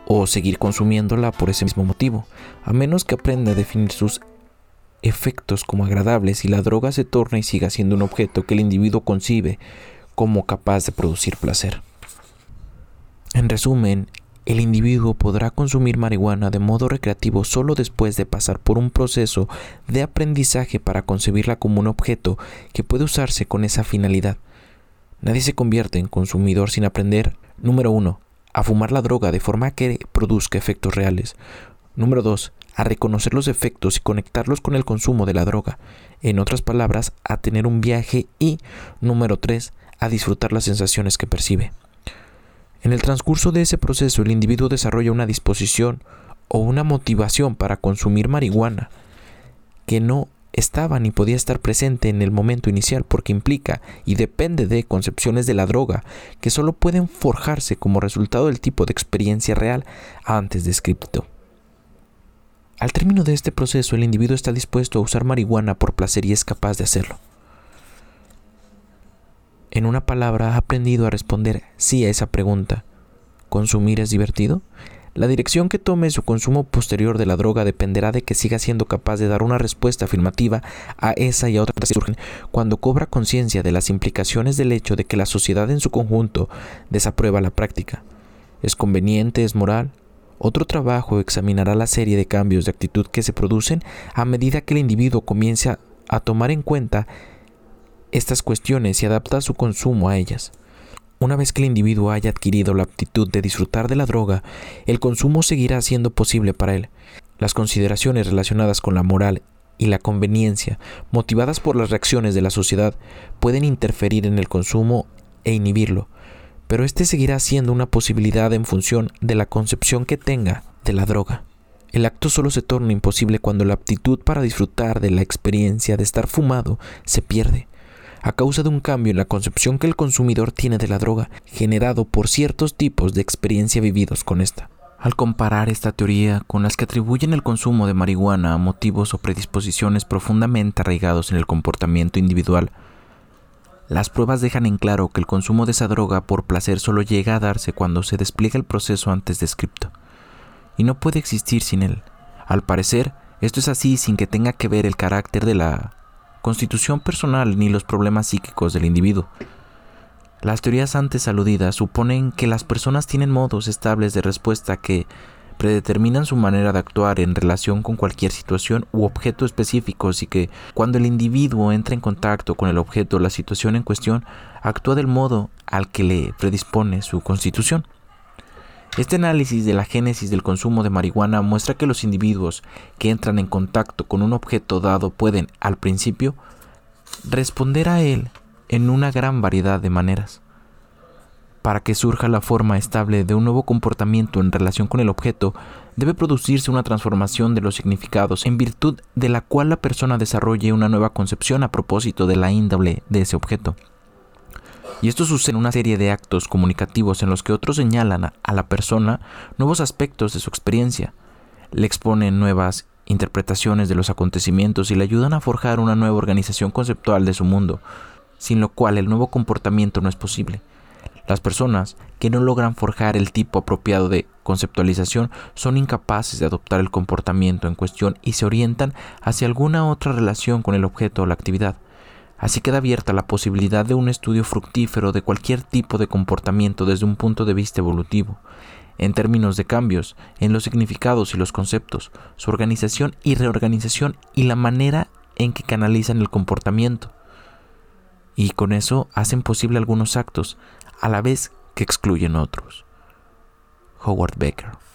o seguir consumiéndola por ese mismo motivo, a menos que aprenda a definir sus efectos como agradables y la droga se torna y siga siendo un objeto que el individuo concibe como capaz de producir placer. En resumen, el individuo podrá consumir marihuana de modo recreativo solo después de pasar por un proceso de aprendizaje para concebirla como un objeto que puede usarse con esa finalidad. Nadie se convierte en consumidor sin aprender, número uno, a fumar la droga de forma que produzca efectos reales. Número dos, a reconocer los efectos y conectarlos con el consumo de la droga. En otras palabras, a tener un viaje y, número tres, a disfrutar las sensaciones que percibe. En el transcurso de ese proceso, el individuo desarrolla una disposición o una motivación para consumir marihuana que no estaba ni podía estar presente en el momento inicial porque implica y depende de concepciones de la droga que solo pueden forjarse como resultado del tipo de experiencia real antes descrito. Al término de este proceso, el individuo está dispuesto a usar marihuana por placer y es capaz de hacerlo. En una palabra, ha aprendido a responder sí a esa pregunta. ¿Consumir es divertido? La dirección que tome su consumo posterior de la droga dependerá de que siga siendo capaz de dar una respuesta afirmativa a esa y a otras que surgen cuando cobra conciencia de las implicaciones del hecho de que la sociedad en su conjunto desaprueba la práctica. ¿Es conveniente? ¿Es moral? Otro trabajo examinará la serie de cambios de actitud que se producen a medida que el individuo comienza a tomar en cuenta estas cuestiones y adapta su consumo a ellas. Una vez que el individuo haya adquirido la aptitud de disfrutar de la droga, el consumo seguirá siendo posible para él. Las consideraciones relacionadas con la moral y la conveniencia, motivadas por las reacciones de la sociedad, pueden interferir en el consumo e inhibirlo, pero este seguirá siendo una posibilidad en función de la concepción que tenga de la droga. El acto solo se torna imposible cuando la aptitud para disfrutar de la experiencia de estar fumado se pierde a causa de un cambio en la concepción que el consumidor tiene de la droga, generado por ciertos tipos de experiencia vividos con esta. Al comparar esta teoría con las que atribuyen el consumo de marihuana a motivos o predisposiciones profundamente arraigados en el comportamiento individual, las pruebas dejan en claro que el consumo de esa droga por placer solo llega a darse cuando se despliega el proceso antes descrito, y no puede existir sin él. Al parecer, esto es así sin que tenga que ver el carácter de la constitución personal ni los problemas psíquicos del individuo, las teorías antes aludidas suponen que las personas tienen modos estables de respuesta que predeterminan su manera de actuar en relación con cualquier situación u objeto específico y que cuando el individuo entra en contacto con el objeto o la situación en cuestión, actúa del modo al que le predispone su constitución. Este análisis de la génesis del consumo de marihuana muestra que los individuos que entran en contacto con un objeto dado pueden, al principio, responder a él en una gran variedad de maneras. Para que surja la forma estable de un nuevo comportamiento en relación con el objeto, debe producirse una transformación de los significados en virtud de la cual la persona desarrolle una nueva concepción a propósito de la índole de ese objeto. Y esto sucede en una serie de actos comunicativos en los que otros señalan a la persona nuevos aspectos de su experiencia, le exponen nuevas interpretaciones de los acontecimientos y le ayudan a forjar una nueva organización conceptual de su mundo, sin lo cual el nuevo comportamiento no es posible. Las personas que no logran forjar el tipo apropiado de conceptualización son incapaces de adoptar el comportamiento en cuestión y se orientan hacia alguna otra relación con el objeto o la actividad. Así queda abierta la posibilidad de un estudio fructífero de cualquier tipo de comportamiento desde un punto de vista evolutivo, en términos de cambios en los significados y los conceptos, su organización y reorganización y la manera en que canalizan el comportamiento. Y con eso hacen posible algunos actos a la vez que excluyen otros. Howard Becker